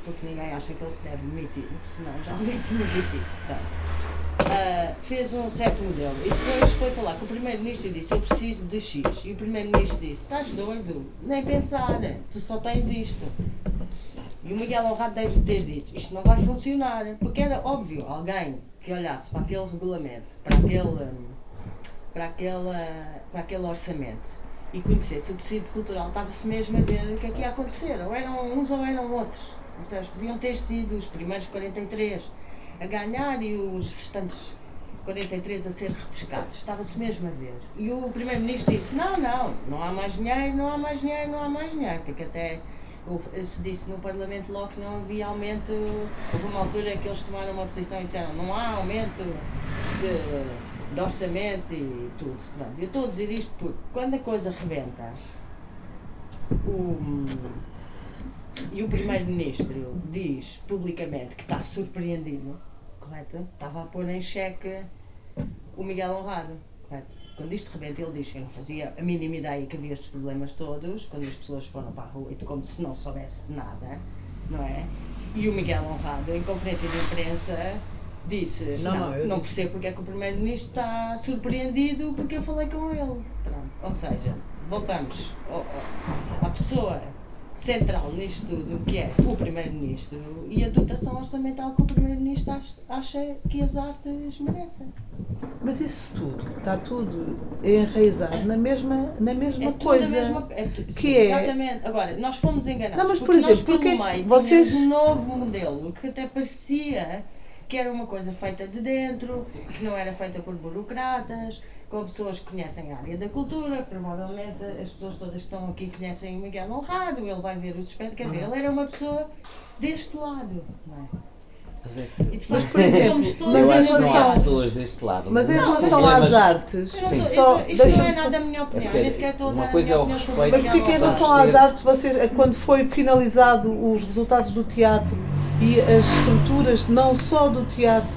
porque ninguém acha que ele se deve demitir, senão já alguém tinha dito isso. Portanto, Uh, fez um certo modelo e depois foi falar com o Primeiro-Ministro e disse: Eu preciso de X. E o Primeiro-Ministro disse: Estás doido? Nem pensar, tu só tens isto. E o Miguel Honrado deve ter dito: Isto não vai funcionar. Porque era óbvio alguém que olhasse para aquele regulamento, para aquele, para aquela, para aquele orçamento e conhecesse o tecido cultural, estava-se mesmo a ver o que é que ia acontecer. Ou eram uns ou eram outros. Seja, podiam ter sido os primeiros 43 a ganhar e os restantes 43 a ser repescados. Estava-se mesmo a ver. E o Primeiro-Ministro disse: não, não, não há mais dinheiro, não há mais dinheiro, não há mais dinheiro, porque até se disse no Parlamento logo que não havia aumento. Houve uma altura que eles tomaram uma posição e disseram: não há aumento de de orçamento e tudo. Pronto, eu estou a dizer isto porque quando a coisa rebenta, o, e o Primeiro-Ministro diz publicamente que está surpreendido, correto? Estava a pôr em xeque o Miguel Honrado, correto? Quando isto rebenta, ele diz que eu não fazia a mínima ideia que havia estes problemas todos, quando as pessoas foram para a rua, e como se não soubesse de nada, não é? E o Miguel Honrado, em conferência de imprensa, disse: Não, Não, não, não, percebo porque é que o Primeiro-Ministro está surpreendido porque eu falei com ele. Pronto. Ou seja, voltamos à pessoa central nisto tudo, que é o Primeiro-Ministro e a dotação orçamental que o Primeiro-Ministro ach- acha que as artes merecem. Mas isso tudo, está tudo enraizado na mesma, na mesma É coisa. mesma é que sim, é- Exatamente. Agora, nós fomos enganados. Não, mas, por exemplo, nós, porque meio, vocês- um novo modelo que até parecia que era uma coisa feita de dentro, que não era feita por burocratas, com pessoas que conhecem a área da cultura. Provavelmente as pessoas todas que estão aqui conhecem o Miguel Honrado, ele vai ver os espetáculos. Quer dizer, ele era uma pessoa deste lado. Não é? Mas é E de facto, por exemplo, mas em acho que não há relação- pessoas deste lado. Mas em Um dos relação às artes, Eu não Sim. só, isto não é só- nada a minha opinião, porque a uma coisa é o respeito- Mas porque em relação às artes, vocês, quando foi finalizado os resultados do teatro e as estruturas não só do teatro,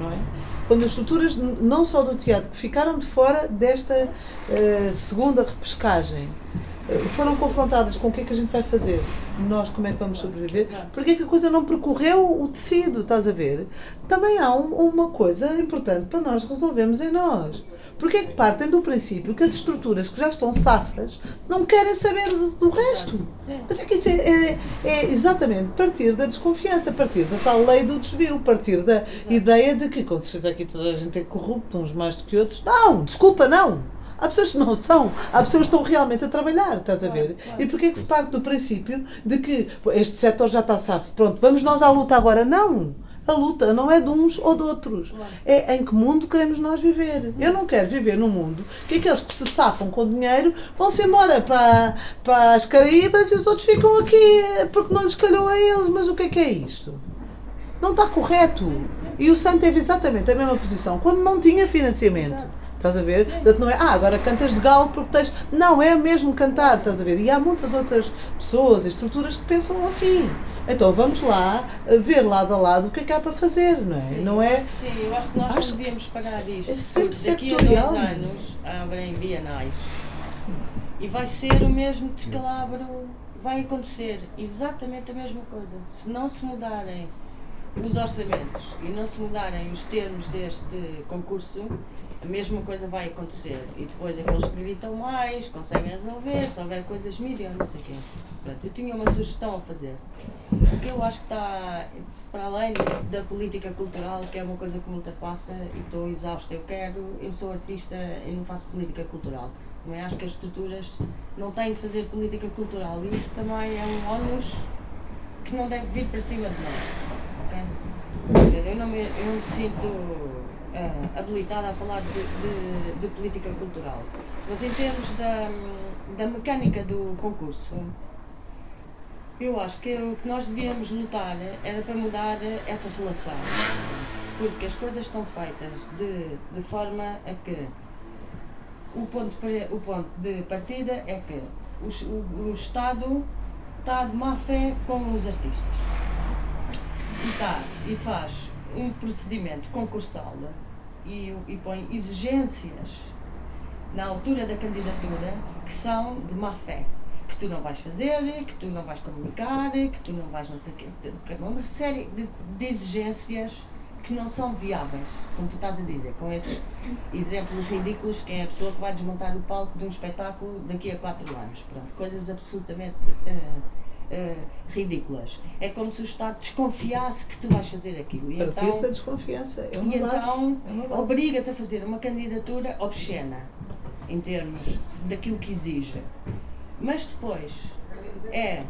não é? Quando as estruturas não só do teatro ficaram de fora desta eh, segunda repescagem foram confrontadas com o que é que a gente vai fazer, nós como é que vamos sobreviver, Exato. porque é que a coisa não percorreu o tecido, estás a ver? Também há um- uma coisa importante para nós resolvermos em nós. Porque é que partem do princípio que as estruturas que já estão safras não querem saber do, do resto. Mas é que isso é, é- é exatamente partir da desconfiança, partir da tal lei do desvio, partir da ideia de que quando se fizer aqui toda a gente é corrupto, uns mais do que outros. Não, desculpa, não. Há pessoas que não são, há pessoas que estão realmente a trabalhar, estás a ver? Claro, claro. E porquê é que se parte do princípio de que este setor já está safo, pronto, vamos nós à luta agora? Não! A luta não é de uns ou de outros. Claro. É em que mundo queremos nós viver. Eu não quero viver num mundo que aqueles que se safam com dinheiro vão-se embora para, para as Caraíbas e os outros ficam aqui eh, porque não lhes calhou a eles. Mas o que é que é isto? Não está correto. E o Santo teve exatamente a mesma posição quando não tinha financiamento. Estás a ver? Portanto, não é, ah, agora cantas de galo porque tens. Não, é mesmo cantar, estás a ver? E há muitas outras pessoas e estruturas que pensam assim. Então vamos lá eh, ver lado a lado o que é que há para fazer, não é? Sim, não é? Acho que sim, eu acho que nós Acho não devíamos pagar isto. é sempre porque daqui a sectorial. dois anos abrem bienais e vai ser o mesmo descalabro, vai acontecer exatamente a mesma coisa. Se não se mudarem os orçamentos e não se mudarem os termos deste concurso, a mesma coisa vai acontecer. E depois aqueles que gritam mais conseguem resolver, se houver coisas mídias, não sei o quê. Portanto, eu tinha uma sugestão a fazer. O que eu acho que está para além da política cultural, que é uma coisa que me ultrapassa e estou exausta. Eu quero, eu sou artista e não faço política cultural. Também acho que as estruturas não têm que fazer política cultural e isso também é um ónus que não deve vir para cima de nós. ok? Eu não me, eu não me sinto ah, habilitada a falar de, de- de política cultural. Mas em termos da, da mecânica do concurso, eu acho que o que nós devíamos lutar era para mudar essa relação. Porque as coisas estão feitas de, de forma a que o ponto, o ponto de partida é que o, o Estado está de má fé com os artistas. E, tá, e faz um procedimento concursal e, e põe exigências na altura da candidatura que são de má fé. Que tu não vais fazer, que tu não vais comunicar, que tu não vais não sei o quê. É Uma série de, de exigências que não são viáveis, como tu estás a dizer, com esses exemplos ridículos, quem é a pessoa que vai desmontar o palco de um espetáculo daqui a quatro anos. Pronto, coisas absolutamente eh, eh, ridículas. É como se o Estado desconfiasse que tu vais fazer aquilo. E Partir então, da desconfiança. É e base. então é obriga-te a fazer uma candidatura obscena em termos daquilo que exige. Mas depois é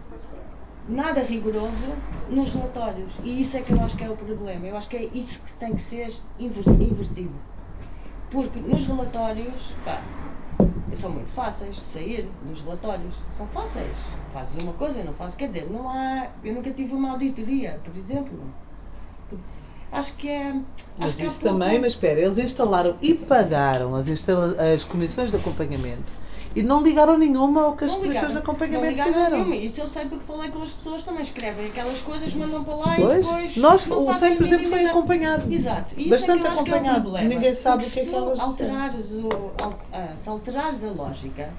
nada rigoroso nos relatórios. E isso é que eu acho que é o problema. Eu acho que é isso que tem que ser inver- invertido. Porque nos relatórios, pá, são muito fáceis de sair dos relatórios. São fáceis. Fazes uma coisa e não fazes. Quer dizer, não há. Eu nunca tive uma auditoria, por exemplo. acho que é. Mas há isso também, mas espera, eles instalaram e pagaram as, instala as comissões de acompanhamento e não ligaram nenhuma ao que as Não comissões de ligaram- não acompanhamento ligaram fizeram. nenhuma. Isso eu sei porque falei com as pessoas também escrevem aquelas coisas, mandam para lá e Pois, depois. nós, não o 100 por exemplo foi acompanhado. Exato, e isso Bastante é é acompanhado. problema. Ninguém sabe o que é que elas alterares o, al- ah, se alterares a lógica,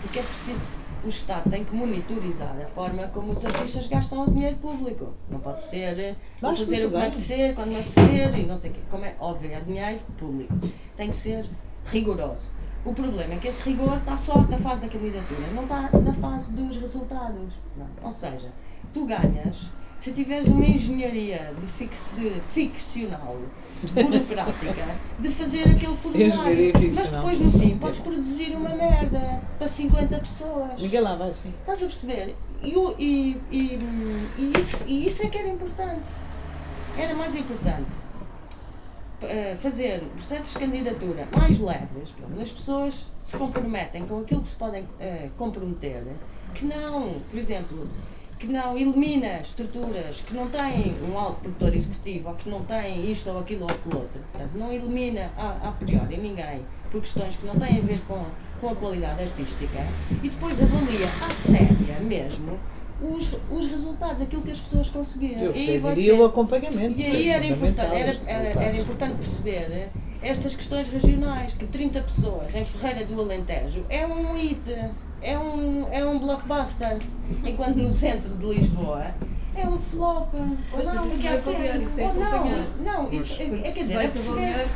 porque é preciso, o Estado tem que monitorizar a forma como os artistas gastam o dinheiro público. Não pode ser eh, Acho fazer o que apetecer, quando me apetecer e não sei o quê. Como é óbvio, é dinheiro público. Tem que ser rigoroso. O problema é que esse rigor está só na fase da candidatura, não está na fase dos resultados. Não. Ou seja, tu ganhas se tiveres uma engenharia de, fix, de ficcional, burocrática, de fazer aquele formulário. Mas depois, no fim, podes produzir uma merda para 50 pessoas. Ninguém lá vai assim. Estás a perceber? E, e, e, e isso, e isso é que era importante. Era mais importante eh, fazer processos de candidatura mais leves, onde as pessoas se comprometem com aquilo que se podem eh, comprometer, que não, por exemplo, que não elimina estruturas que não têm um alto produtor executivo ou que não têm isto ou aquilo ou aquilo outro. Portanto, não elimina a, a priori ninguém por questões que não têm a ver com, com a qualidade artística e depois avalia à séria mesmo os, os resultados, aquilo que as pessoas conseguiram. Eu E aí diria o acompanhamento. e aí é era importante, era, era, era importante perceber eh, estas questões regionais, que 30 pessoas em Ferreira do Alentejo é um hit, é um, é um blockbuster, enquanto no centro de Lisboa é um flop. Ou não, isso porque não é é ou não, não, isso é, é, é vai-se perceber,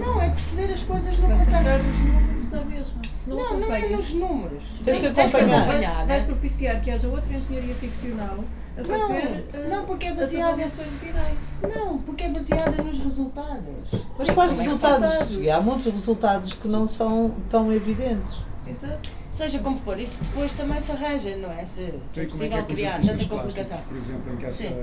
não, é perceber as coisas no contexto. Se não, Não, não é nos números. Tens que acompanhar. vais né? propiciar que haja outra engenharia ficcional a Não, fazer eh, não, porque é as baseada avaliações finais. Não, porque é baseada nos resultados. Mas Sim, quais é resultados? E há muitos resultados que não são tão evidentes. Exato. Seja como for, isso depois também se arranja, não é? Se, se é é possível é criar tanta complicação. por exemplo, em que essa, Sim.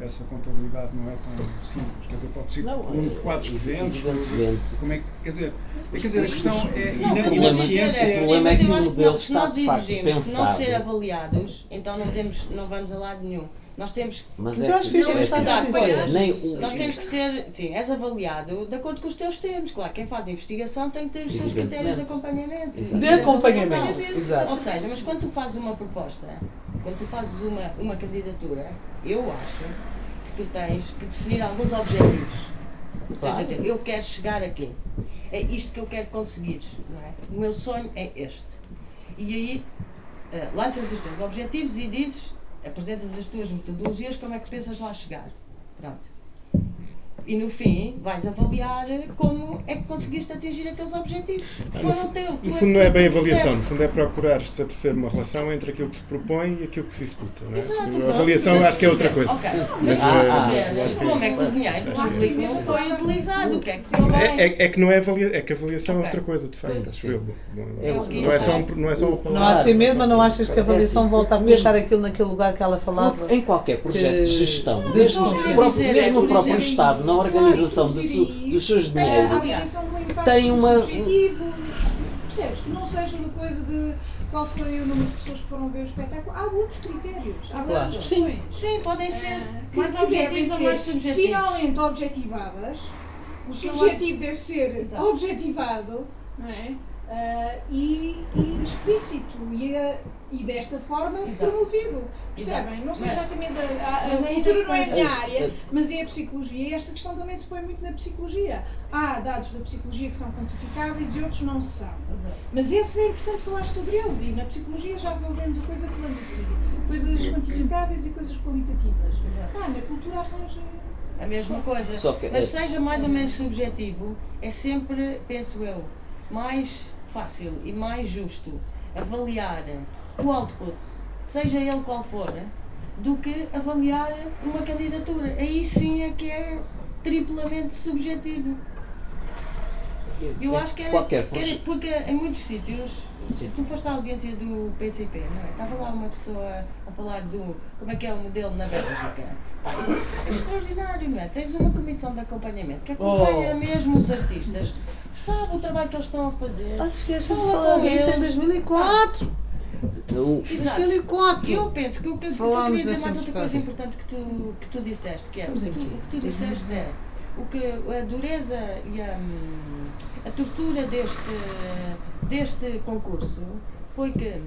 essa contabilidade não é tão simples. Quer dizer, pode ser Não, o número de é- quadros que vendes, evidentemente. como é que, quer dizer, quer dizer, a questão é, Não, e o na que eu problema- estou a dizer ciência, o é, problema sim, é mas que eu o acho modelo se está, nós de facto, exigimos que não pensado. ser avaliados, então não, temos, não vamos a lado nenhum. Nós temos Mas, Mas é eu acho que- fixe é que assim, estás a dizer. Nem o- Nós temos que ser, sim, és avaliado de acordo com os teus termos. Claro, quem faz investigação tem que ter os seus critérios de acompanhamento. Exato. De acompanhamento. Exato. Ou seja, mas quando tu fazes uma proposta, quando tu fazes uma, uma candidatura, eu acho que tu tens que definir alguns objetivos. Claro. A dizer, eu quero chegar aqui. É isto que eu quero conseguir. É? O meu sonho é este. E aí eh, lanças os teus objetivos e dizes, apresentas as tuas metodologias, como é que pensas lá chegar. Pronto. E no fim vais avaliar como é que conseguiste atingir aqueles objetivos. Que no foram teus. No fundo não é bem avaliação, no fundo é procurar estabelecer uma relação entre aquilo que se propõe e aquilo que se executa. Não é? Exato, A avaliação acho que é outra coisa. Mas, Mas eh, ah, mas ah, é como é que o dinheiro é público isso. não foi utilizado? O que é que correu É, é, é que não é avalia, é que a avaliação é outra coisa, de facto, acho eu. É Não, é só não é só o Não há até mesmo, mas não achas que a avaliação É assim, volta a colocar aquilo naquele lugar que ela falava? Em qualquer projeto de gestão, de mesmo, o próprio, Estado, na organização do seu- dos seus dinheiros, avaliação do impacto tem uma- subjetivo. Percebes? Que não seja uma coisa de qual foi o número de pessoas que foram ver o espetáculo. Há outros critérios. Há Claro. Sim. Sim, podem ser que mais devem objetivos ou mais subjetivos. finalmente objetivadas. O subjetivo deve ser Exato. objetivado não é? Ah, e, e explícito e, ah, e desta forma Exato. promovido. Percebem? Não sei exatamente, a, a, a aí cultura não é a minha área, mas é a psicologia e esta questão também se põe muito na psicologia. Há dados da psicologia que são quantificáveis e outros não são. Mas esse é importante falar sobre eles e na psicologia já desenvolvemos a coisa falando assim. Coisas quantificáveis e coisas qualitativas. Ah, na cultura arranja. A mesma coisa. Só que- Mas seja mais ou menos subjetivo, é sempre, penso eu, mais fácil e mais justo avaliar o output, seja ele qual for, do que avaliar uma candidatura. Aí sim é que é triplamente subjetivo. Eu acho que era, qualquer que era projeto. porque em muitos sítios, Sim. tu foste à audiência do PCP, não é? Estava lá uma pessoa a falar do como é que é o modelo na Bélgica. Pá, Isso é extraordinário, não é? Tens uma comissão de acompanhamento que acompanha Oh. mesmo os artistas, sabe o trabalho que eles estão a fazer. Acho que Fala falar com disso em eles. 2004. o- Exato. Helicóptero. Eu penso que o que eu queria dizer mais outra coisa importante que tu, que tu disseste, que é o que tu, que tu disseste é o que a dureza e a, hum, a tortura deste, deste concurso foi que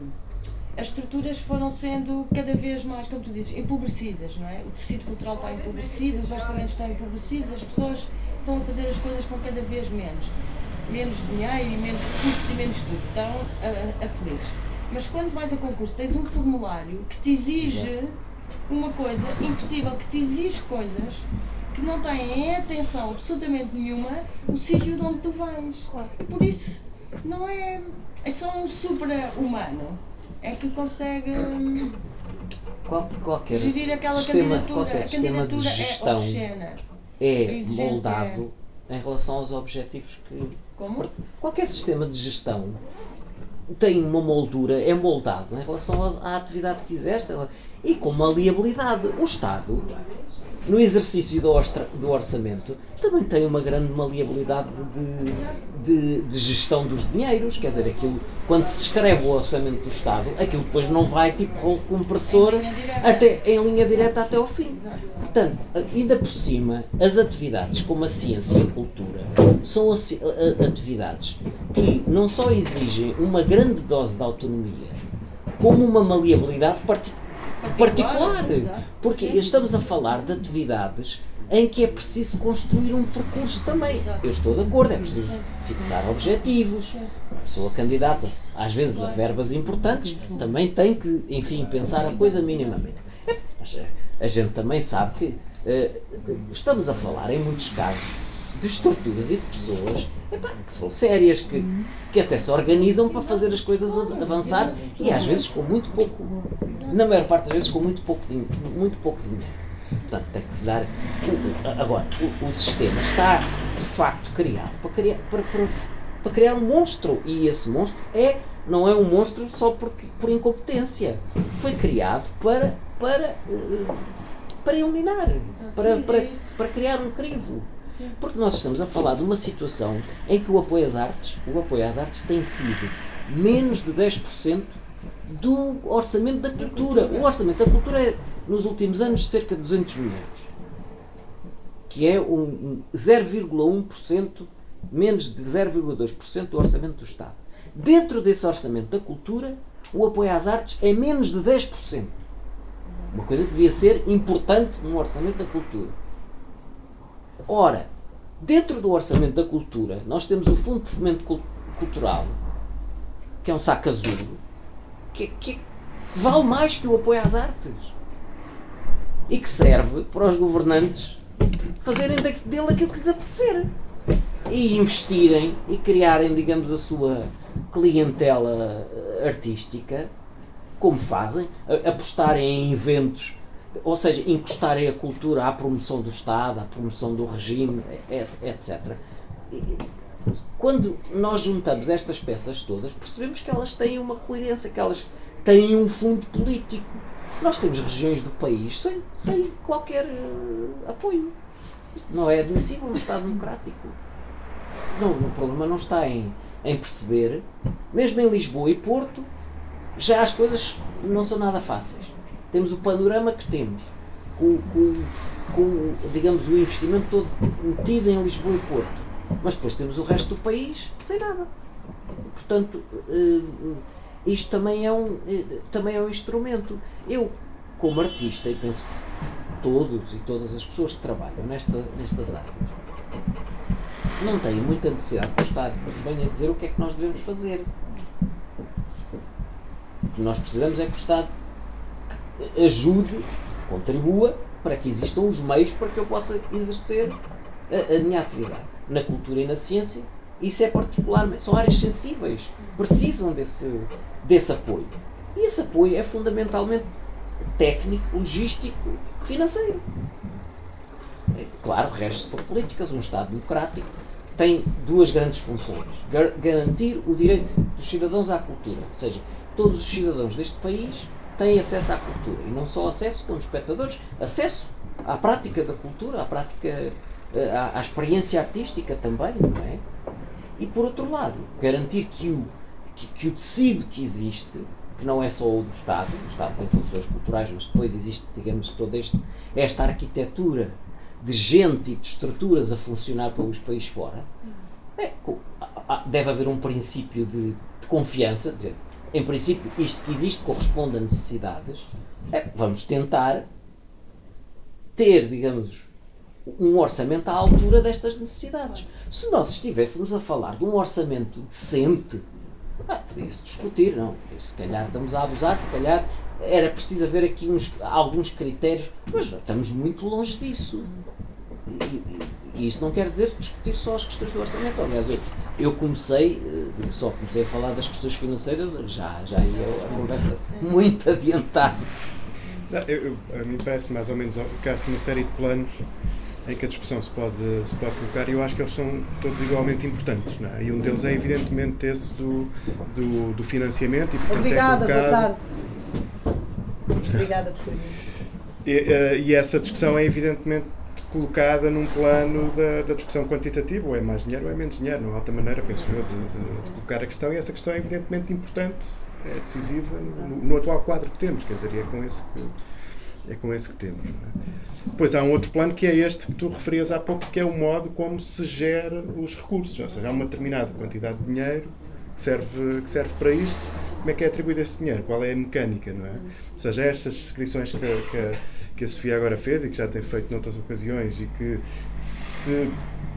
as estruturas foram sendo cada vez mais, como tu dizes, empobrecidas, não é? O tecido cultural está empobrecido, os orçamentos estão empobrecidos, as pessoas estão a fazer as coisas com cada vez menos. Menos dinheiro e menos recursos e menos tudo. Estão a, a feliz. Mas quando vais a concurso tens um formulário que te exige uma coisa impossível, que te exige coisas que não têm em atenção absolutamente nenhuma o sítio de onde tu vais. E por isso não é, é só um super-humano é que consegue hum, qual- qualquer gerir aquela sistema, candidatura. qualquer A sistema de candidatura é gestão é exigência moldado em relação aos objetivos que. Como? Qualquer sistema de gestão tem uma moldura, é moldado em relação à atividade que exerce e com maleabilidade. O Estado, no exercício do, ostra- do orçamento, também tem uma grande maleabilidade de, de, de gestão dos dinheiros. Quer dizer, aquilo, quando se escreve o orçamento do Estado, aquilo depois não vai tipo rolo compressor Em linha direta. até, em linha direta até ao fim. Portanto, ainda por cima, as atividades como a ciência e a cultura são atividades que não só exigem uma grande dose de autonomia, como uma maleabilidade parti- particular. exato. Porque Sim. estamos a falar de atividades em que é preciso construir um percurso também. Exato. Eu estou de acordo, é preciso Sim. fixar objetivos. Sim. A pessoa candidata-se, às vezes, a Claro. verbas importantes, também tem que, enfim, pensar a coisa minimamente. Eh, a gente também sabe que eh, estamos a falar, em muitos casos, de estruturas e de pessoas epá, que são sérias, que, que até se organizam para fazer as coisas av- avançar e às vezes com muito pouco, na maior parte das vezes com muito pouco, din- muito pouco dinheiro. Portanto, tem que se dar. Agora, o, o sistema está de facto criado para criar, para, para, para criar um monstro. E esse monstro é, não é um monstro só porque, por incompetência. Foi criado para, para, eh, para eliminar, para, para, é para criar um crivo. Porque nós estamos a falar de uma situação em que o apoio às artes, o apoio às artes tem sido menos de 10% do orçamento da cultura. O orçamento da cultura é, nos últimos anos, cerca de 200 milhões. Que é um, um 0,1%, menos de 0,2% do orçamento do Estado. Dentro desse orçamento da cultura, o apoio às artes é menos de 10%. Uma coisa que devia ser importante no orçamento da cultura. Ora, dentro do orçamento da cultura, nós temos o Fundo de Fomento Cul- Cultural, que é um saco azul, que, que vale mais que o apoio às artes. E que serve para os governantes fazerem dele aquilo que lhes apetecer. E investirem e criarem, digamos, a sua clientela eh, artística, como fazem, apostarem em eventos, ou seja, encostarem a cultura à promoção do Estado, à promoção do regime, et- etc. Quando nós juntamos estas peças todas, percebemos que elas têm uma coerência, que elas têm um fundo político. Nós temos regiões do país sem, sem qualquer eh, apoio. Isto não é admissível no Estado democrático. Não, o problema não está em, em perceber, mesmo em Lisboa e Porto, já as coisas não são nada fáceis. Temos o panorama que temos, com, com, com, digamos, o investimento todo metido em Lisboa e Porto. Mas depois temos o resto do país sem nada. Portanto, eh, isto também é, um, eh, também é um instrumento. Eu, como artista, e penso que todos e todas as pessoas que trabalham nesta, nestas áreas, não têm muita necessidade que o Estado nos venha dizer o que é que nós devemos fazer. O que nós precisamos é que o Estado ajude, contribua para que existam os meios para que eu possa exercer a, a minha atividade. Na cultura e na ciência, isso é particularmente, são áreas sensíveis, precisam desse, desse apoio. E esse apoio é fundamentalmente técnico, logístico, financeiro. É, Claro, rege-se por políticas. Um Estado democrático tem duas grandes funções: Gar- garantir o direito dos cidadãos à cultura, ou seja, todos os cidadãos deste país têm acesso à cultura e não só acesso como espectadores, acesso à prática da cultura, à prática, eh, à, à experiência artística também, não é? E por outro lado, garantir que o, que, que o tecido que existe que não é só o do Estado, o Estado tem funções culturais, mas depois existe, digamos, toda este, esta arquitetura de gente e de estruturas a funcionar pelos países fora, é, deve haver um princípio de, de confiança, dizer, em princípio, isto que existe corresponde a necessidades, é, vamos tentar ter, digamos, um orçamento à altura destas necessidades. Se nós estivéssemos a falar de um orçamento decente, ah, podia-se discutir, não. Se calhar estamos a abusar, se calhar era preciso haver aqui uns, alguns critérios, mas estamos muito longe disso. E, e, isso não quer dizer discutir só as questões do orçamento. Aliás, eu, comecei, eh, só comecei a falar das questões financeiras, já, já ia a conversa muito adiantada. Eu, eu, a mim parece mais ou menos que há assim, uma série de planos em que a discussão se pode, se pode colocar e eu acho que eles são todos igualmente importantes. É? E um deles é evidentemente esse do, do, do financiamento e portanto é Obrigada, é colocado... boa tarde. Obrigada por ter e, uh, e essa discussão é evidentemente colocada num plano da, da, discussão quantitativa, ou é mais dinheiro ou é menos dinheiro, não há outra maneira, penso eu, de, de, de, colocar a questão, e essa questão é evidentemente importante, é decisiva no, no atual quadro que temos, quer dizer, é com esse que, é com esse que temos. É? Depois há um outro plano que é este que tu referias há pouco, que é o modo como se gera os recursos, ou seja, há uma determinada quantidade de dinheiro que serve, que serve para isto, como é que é atribuído esse dinheiro, qual é a mecânica, não é? Ou seja, estas descrições que, que, que a Sofia agora fez e que já tem feito noutras ocasiões e que se,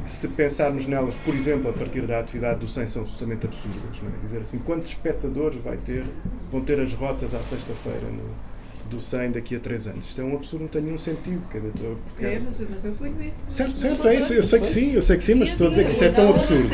se pensarmos nelas, por exemplo, a partir da atividade do SEM são absolutamente absurdas. Não é? Dizer assim, quantos espectadores vai ter, vão ter as rotas à sexta-feira do 100 daqui a 3 anos. Isto é um absurdo, não tem nenhum sentido. Porque... É, mas, mas eu ponho isso. Certo, certo, é isso. Eu sei que sim, eu sei que sim, mas estou a dizer que isso é tão absurdo.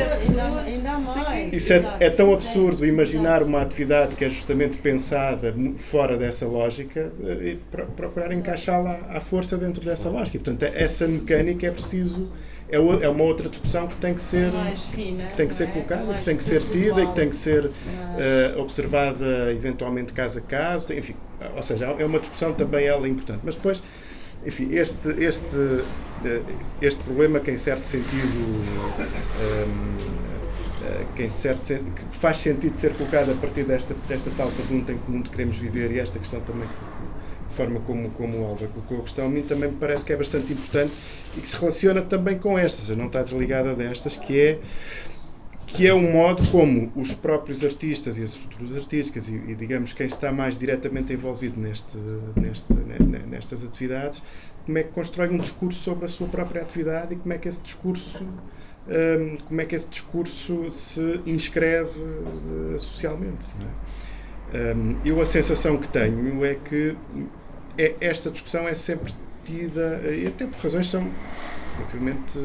Ainda mais. Isso é, é tão absurdo imaginar uma atividade que é justamente pensada fora dessa lógica e procurar encaixá-la à força dentro dessa lógica. portanto, essa mecânica é preciso é, é uma outra discussão que tem que ser fina, que tem que ser é? colocada, que tem que ser tida e que tem que ser uh, observada eventualmente caso a caso, enfim, ou seja, é uma discussão também ela importante. Mas depois, enfim, este este uh, este problema que em certo sentido um, uh, que, em certo, que faz sentido ser colocado a partir desta desta tal pergunta em que mundo queremos viver e esta questão também forma como, como o Alva colocou a questão, a mim também me parece que é bastante importante e que se relaciona também com estas, não está desligada destas, que é que é um modo como os próprios artistas e as estruturas artísticas e, e digamos quem está mais diretamente envolvido neste, neste, nestas atividades, como é que constrói um discurso sobre a sua própria atividade e como é que esse discurso um, como é que esse discurso se inscreve uh, socialmente. É? Um, eu a sensação que tenho é que é, esta discussão é sempre tida, e até por razões são relativamente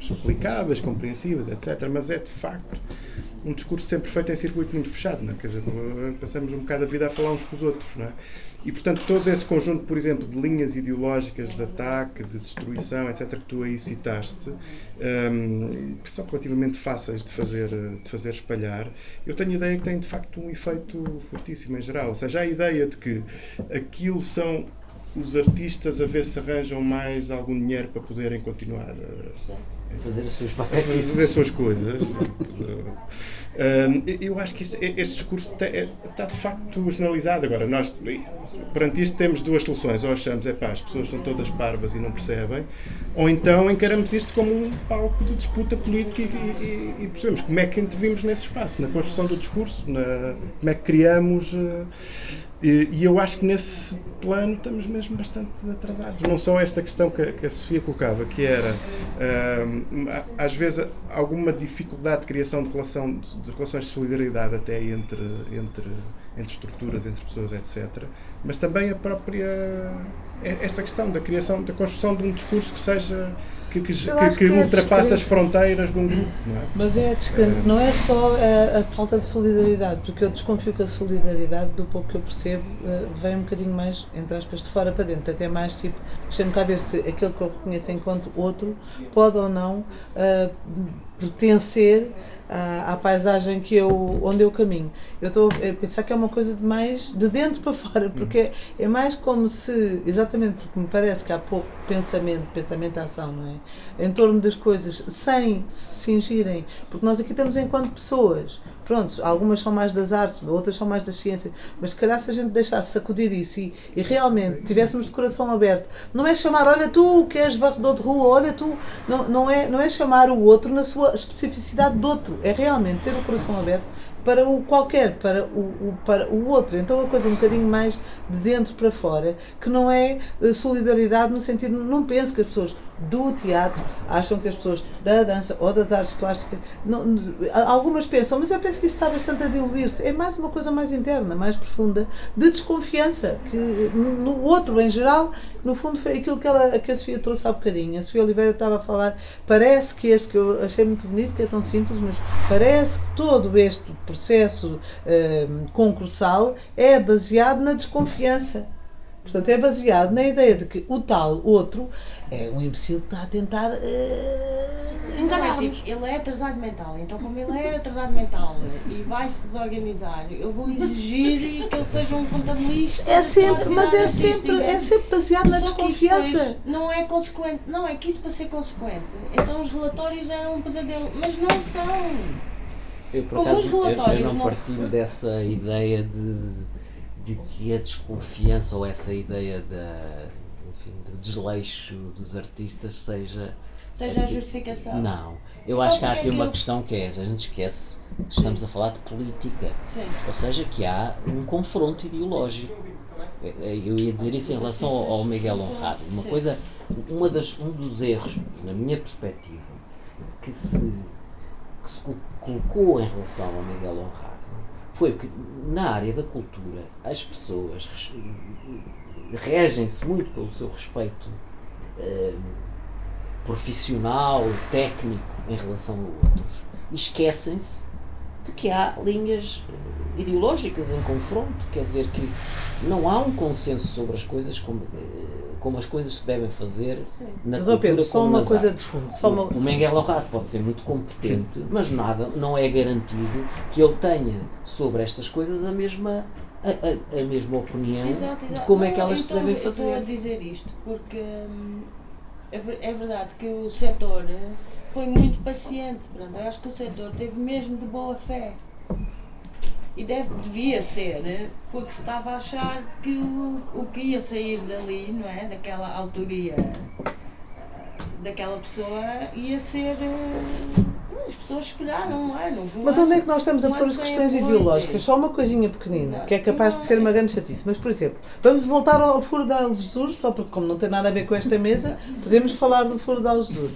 explicáveis, compreensíveis, etc. Mas é de facto um discurso sempre feito em circuito muito fechado, não é? Quer dizer, passamos um bocado a vida a falar uns com os outros, não é? E, portanto, todo esse conjunto, por exemplo, de linhas ideológicas de ataque, de destruição, etc., que tu aí citaste, um, que são relativamente fáceis de fazer, de fazer espalhar, eu tenho a ideia que tem, de facto, um efeito fortíssimo em geral. Ou seja, a ideia de que aquilo são os artistas a ver se arranjam mais algum dinheiro para poderem continuar a fazer as suas patetices. Fazer as suas coisas. eu acho que este, discurso está, é, está, de facto generalizado. Agora, nós, perante isto, temos duas soluções. Ou achamos, é pá, as pessoas são todas parvas e não percebem, ou então encaramos isto como um palco de disputa política e, e, e percebemos como é que intervimos nesse espaço, na construção do discurso, na, como é que criamos. Uh, e, e, eu acho que nesse plano estamos mesmo bastante atrasados. Não só esta questão que, que a Sofia colocava, que era às vezes alguma dificuldade de criação de, relação, relações de solidariedade até entre, entre, entre estruturas, entre pessoas, etc. Mas também a própria esta questão da criação, da construção de um discurso que seja que, que, que, que é ultrapassa as fronteiras de um grupo. Não é? Mas é descanso, não é só a, a, falta de solidariedade, porque eu desconfio que a solidariedade, do pouco que eu percebo, uh, vem um bocadinho mais, entre aspas, de fora para dentro, até mais tipo, deixa-me cá ver se aquele que eu reconheço enquanto outro pode ou não uh, pertencer à, à, paisagem que eu, onde eu caminho. Eu estou a pensar que é uma coisa de mais de dentro para fora, porque é, é mais como se, exatamente porque me parece que há pouco pensamento, pensamento ação, não é? Em torno das coisas, sem se cingirem, porque nós aqui estamos enquanto pessoas, pronto, algumas são mais das artes, outras são mais das ciências, mas se calhar se a gente deixasse sacudir isso e, e realmente tivéssemos de coração aberto, não é chamar, olha tu que és varredor de rua, olha tu, não, não, é, não é chamar o outro na sua especificidade do outro, é realmente ter o coração aberto para o qualquer, para o, o, para o outro. Então a coisa um bocadinho mais de dentro para fora, que não é eh, solidariedade no sentido, não penso que as pessoas do teatro acham que as pessoas da dança ou das artes plásticas, não, algumas pensam, mas eu penso que isso está bastante a diluir-se. É mais uma coisa mais interna, mais profunda, de desconfiança, que no outro em geral, no fundo foi aquilo que, ela, que a Sofia trouxe há bocadinho. A Sofia Oliveira estava a falar, parece que este que eu achei muito bonito, que é tão simples, mas parece que todo este processo uh, concursal é baseado na desconfiança. Portanto, é baseado na ideia de que o tal outro é um imbecil que está a tentar uh, enganar. É, tipo, ele é atrasado mental, então, como ele é atrasado mental e vai se desorganizar, eu vou exigir que ele seja um contabilista. É sempre, mas é sempre, é sempre baseado na Só que isso desconfiança. não é consequente. Não, é que isso para ser consequente. Então os relatórios eram um pesadelo, mas não são. Eu, por Como acaso, os eu, eu relatórios não não- partilho dessa ideia de, de que a desconfiança ou essa ideia da, enfim, do desleixo dos artistas seja. Seja a justificação. Não. Eu acho que há aqui é uma questão que é, a gente esquece que estamos a falar de política. Sim. Ou seja, que há um confronto ideológico. Eu ia dizer isso em relação ao Miguel Honrado. Uma Sim. coisa, uma das, um dos erros, na minha perspectiva, que se, que se col- colocou em relação ao Miguel Honrado foi que na área da cultura as pessoas regem-se muito pelo seu respeito eh, profissional, técnico em relação a outros. E esquecem-se de que há linhas ideológicas em confronto, quer dizer que não há um consenso sobre as coisas como, eh, como as coisas se devem fazer na Mas, cultura Pedro, só como uma coisa artes. de fundo. Só uma... O Miguel Honrado pode ser muito competente, mas nada, não é garantido que ele tenha sobre estas coisas a mesma, a, a- a mesma opinião Exato, de exato. como é Não, que elas se então, devem eu Estou a fazer. dizer isto porque hum, é, é verdade que o setor eh, foi muito paciente. Pronto, eu acho que o setor teve mesmo de boa fé. E deve, devia ser, eh, porque se estava a achar que o, o que ia sair dali, não é? Daquela autoria eh, daquela pessoa ia ser. As pessoas esperaram, não é? Não, Mas onde é que nós estamos a pôr as acho que questões é ideológicas? Só uma coisinha pequenina, Exato. que é capaz de ser uma grande chatice. Mas, por exemplo, vamos voltar ao furo da Algesur, só porque, como não tem nada a ver com esta mesa, podemos falar do furo da Algesur.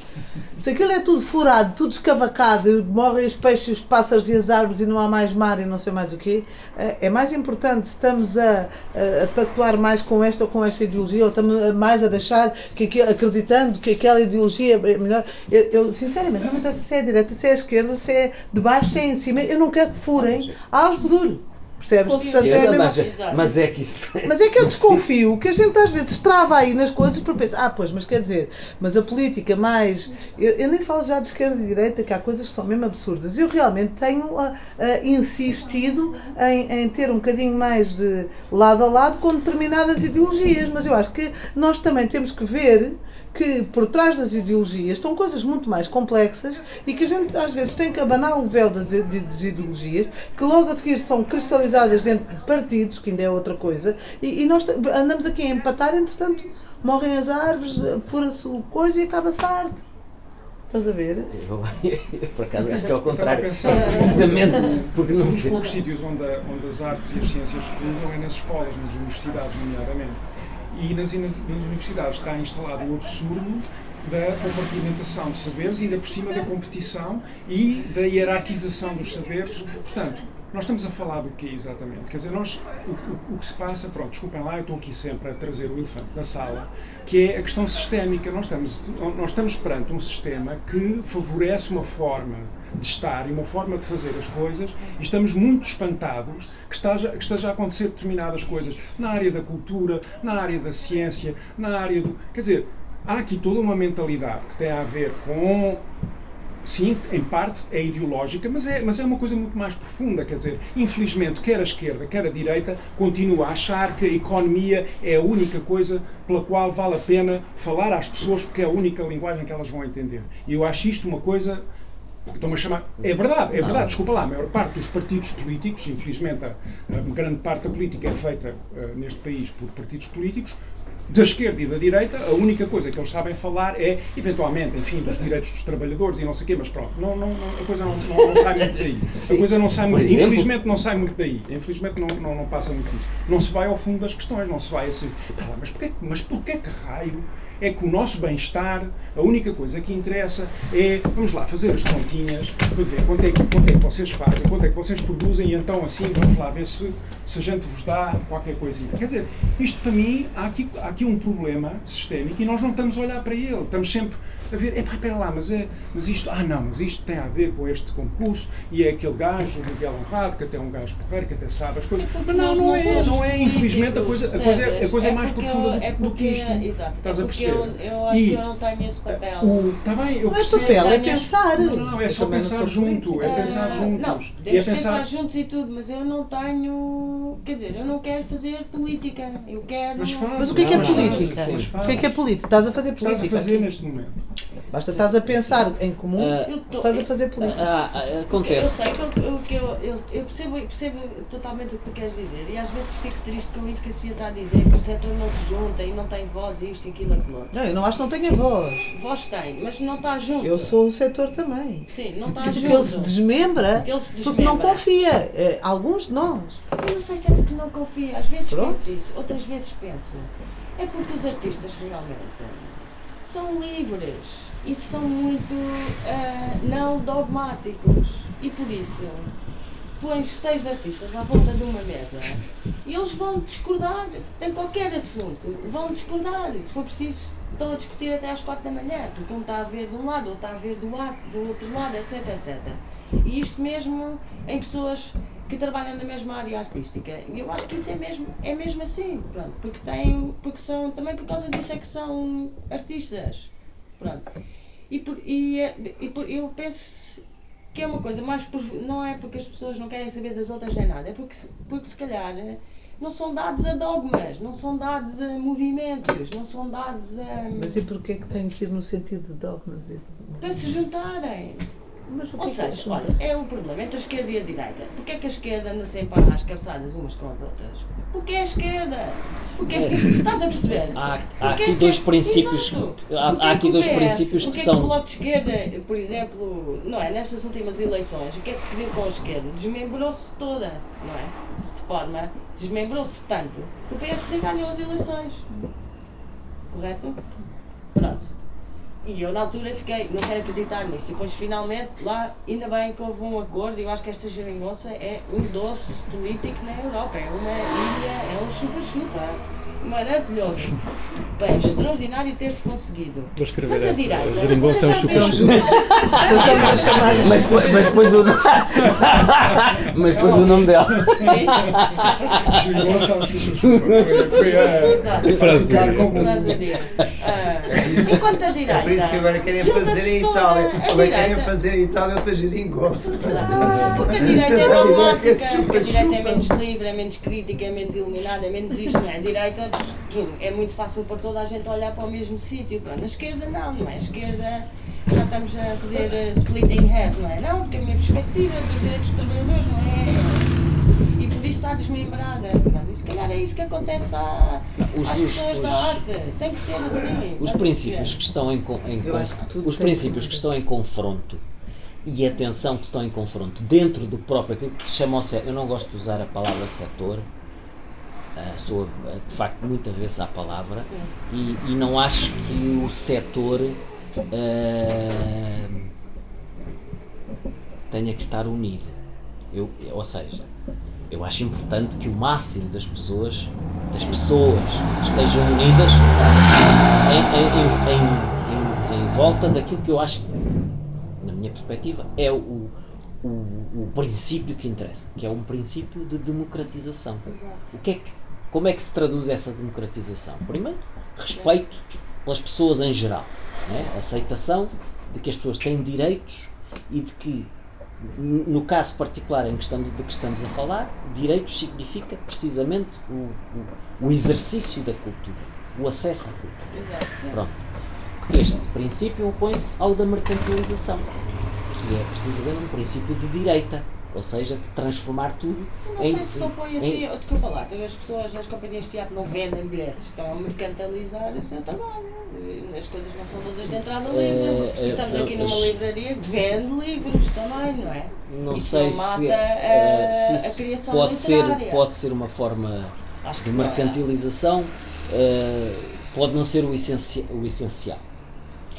Se aquilo é tudo furado, tudo escavacado, morrem os peixes, os pássaros e as árvores e não há mais mar e não sei mais o quê, eh, é mais importante se estamos a, a, a pactuar mais com esta ou com esta ideologia, ou estamos mais a deixar, que, acreditando que aquela ideologia é melhor. Eu, eu, sinceramente, não me interessa se é a direita, se é esquerda, se é de baixo, se é em cima. Eu não quero que furem a Algesur. Percebes? Portanto, é a certeza, mesma- mas, é que isso. mas é que eu desconfio que a gente às vezes trava aí nas coisas para pensar, ah, pois, mas quer dizer, mas a política mais. Eu, eu nem falo já de esquerda e direita, que há coisas que são mesmo absurdas. Eu realmente tenho ah, ah, insistido em, em ter um bocadinho mais de lado a lado com determinadas ideologias, mas eu acho que nós também temos que ver que por trás das ideologias estão coisas muito mais complexas e que a gente às vezes tem que abanar o véu das, das ideologias, que logo a seguir são cristalizadas dentro de partidos, que ainda é outra coisa, e, e nós andamos aqui a empatar, entretanto morrem as árvores, fura-se o coisa e acaba-se a arte. Estás a ver? Eu, eu, por acaso acho que é ao contrário. Eu estava a pensar- Precisamente porque não. Um dos poucos sítios onde, a- onde as artes e as ciências se cruzam é nas escolas, nas universidades, nomeadamente. E nas, nas, nas universidades está instalado o absurdo da compartimentação de saberes e ainda por cima da competição e da hierarquização dos saberes. Portanto, nós estamos a falar do quê exatamente? Quer dizer, nós, o, o- o que se passa, pronto, desculpem lá, eu estou aqui sempre a trazer o elefante na sala, que é a questão sistémica. Nós estamos, nós estamos perante um sistema que favorece uma forma de estar e uma forma de fazer as coisas e estamos muito espantados que esteja, que esteja a acontecer determinadas coisas na área da cultura, na área da ciência, na área do. Quer dizer, há aqui toda uma mentalidade que tem a ver com. Sim, em parte é ideológica, mas é, mas é uma coisa muito mais profunda. Quer dizer, infelizmente, quer a esquerda, quer a direita, continua a achar que a economia é a única coisa pela qual vale a pena falar às pessoas, porque é a única linguagem que elas vão entender. E eu acho isto uma coisa Estão a chamar. É verdade, é verdade, desculpa lá, a maior parte dos partidos políticos, infelizmente a, a grande parte da política é feita uh, neste país por partidos políticos, da esquerda e da direita, a única coisa que eles sabem falar é, eventualmente, enfim, dos direitos dos trabalhadores e não sei o quê, mas pronto, não, não, a coisa não, não, não sai muito daí. A coisa não sai muito, infelizmente não sai muito daí. Infelizmente não, não, não passa muito disso. Não se vai ao fundo das questões, não se vai assim, mas porquê, mas porquê que raio é que o nosso bem-estar, a única coisa que interessa é, vamos lá, fazer as continhas para ver quanto é, que, quanto é que vocês fazem, quanto é que vocês produzem e então assim vamos lá ver se, se a gente vos dá qualquer coisinha. Quer dizer, isto para mim, há aqui, há aqui um problema sistémico e nós não estamos a olhar para ele, estamos sempre a ver, é para lá, mas, é, mas isto, ah não, mas isto tem a ver com este concurso e é aquele gajo, o Miguel Honrado, que até é um gajo porreiro, que até sabe as coisas. Mas não, não é, não é, infelizmente a coisa, a coisa, é, a coisa é, mais profunda é do, que isto. Exato, Estás é a perceber? Eu, eu acho e, que eu não tenho esse papel. O, tá bem, eu não é papel, é pensar. Não, não, é só pensar junto, é pensar juntos. Não, podemos pensar juntos e tudo, mas eu não tenho, quer dizer, eu não quero fazer política, eu quero... Mas, mas o que é que é política? O que é que é política? Estás a fazer política? Estás a fazer neste momento. Basta estás a pensar em comum, uh, estás a fazer política. Uh, acontece. Eu sei que eu, que eu, eu, eu percebo, percebo totalmente o que tu queres dizer e às vezes fico triste com isso que a Sofia está a dizer, que o setor não se junta e não tem voz, isto e aquilo, aquilo Não, eu não acho que não tenha voz. Voz tem, mas não está junto. Eu sou o setor também. Sim, não está porque junto. Ele se desmembra porque, ele se desmembra. porque não confia. É, alguns de nós. Eu não sei se é porque não confia. Às vezes Pronto. penso isso, outras vezes penso. É porque os artistas realmente são livres e são muito uh, não dogmáticos. E por isso pões seis artistas à volta de uma mesa e eles vão discordar em qualquer assunto, vão discordar. E se for preciso, estão a discutir até às quatro da manhã, porque um está a ver de um lado, outro está a ver do, do outro lado, etc, etc. E isto mesmo em pessoas que trabalham na mesma área artística. E eu acho que isso é mesmo, é mesmo assim, pronto, porque, tem, porque são, também por causa disso é que são artistas. Pronto. E, por, e, é, e por, eu penso que é uma coisa mais por, não é porque as pessoas não querem saber das outras nem nada, é porque, porque se calhar não são dados a dogmas, não são dados a movimentos, não são dados a. Mas e porquê que tem que ir no sentido de dogmas? Para se juntarem. Mas Ou é seja, olha, é o problema entre a esquerda e a direita. Porquê é que a esquerda anda sempre às cabeçadas umas com as outras? Porque é a esquerda. Porque é, estás a perceber? Há, há aqui dois é, princípios. Há, há aqui dois princípios que, que são. É que o Bloco de Esquerda, por exemplo, não é? Nestas últimas eleições, o que é que se viu com a esquerda? Desmembrou-se toda, não é? De forma. Desmembrou-se tanto que o PSD ganhou as eleições. Correto? Pronto. E eu na altura fiquei, não quero acreditar nisto. E depois finalmente lá, ainda bem que houve um acordo, e eu acho que esta geringonça é um doce político na Europa, é uma ilha, é um chupa-chupa maravilhoso. Bem, extraordinário ter-se conseguido. Vou escrever mas a. Direita, a geringonça é um chupa-chupa. mas, mas depois o nome. mas depois o nome dela. Geringonça é um chupa-chupa. Foi a frase do dia. Enquanto a direita. É por isso que agora querem fazer em Itália. Agora querem fazer em Itália outra geringonça. Porque a direita é dogmática. A direita é menos livre, é menos crítica, é menos iluminada, é menos isto, não é? A direita é muito fácil para toda a gente olhar para o mesmo sítio. Na esquerda não, não é? A esquerda já estamos a fazer uh, splitting hairs, não é? Não, porque a minha perspectiva dos direitos dos trabalhadores não é. E por isso está desmembrada. E se calhar é isso que acontece à, os, às os, pessoas os, da arte. Tem que ser assim. Os princípios que estão em, em os princípios que estão em confronto e a tensão que estão em confronto dentro do próprio aquilo que se chama eu não gosto de usar a palavra setor Uh, sou de facto muito avesso à palavra e, e, não acho que o setor uh, tenha que estar unido. Eu, ou seja, eu acho importante que o máximo das pessoas, das pessoas estejam unidas em, em, em, em, volta daquilo que eu acho, na minha perspectiva, é o, o, o princípio que interessa, que é um princípio de democratização. O que é que como é que se traduz essa democratização? Primeiro, respeito pelas pessoas em geral. Né? Aceitação de que as pessoas têm direitos e de que, no caso particular em que estamos, de que estamos a falar, direitos significa precisamente o, o, o exercício da cultura, o acesso à cultura. Pronto. Este princípio opõe-se ao da mercantilização, que é precisamente um princípio de direita, ou seja, de transformar tudo Eu não em. sei se só põe em- assim, oh, desculpa lá, que as pessoas, as companhias de teatro não vendem bilhetes, estão a mercantilizar o seu trabalho. As coisas não são todas de entrada Eh, livre. Se estamos eh, aqui numa livraria que vende livros também, não é? Não Isso sei não mata se, a- eh, se a isso criação pode ser, literária. pode ser uma forma de não é. mercantilização, eh, pode não ser o, essenci- o essencial.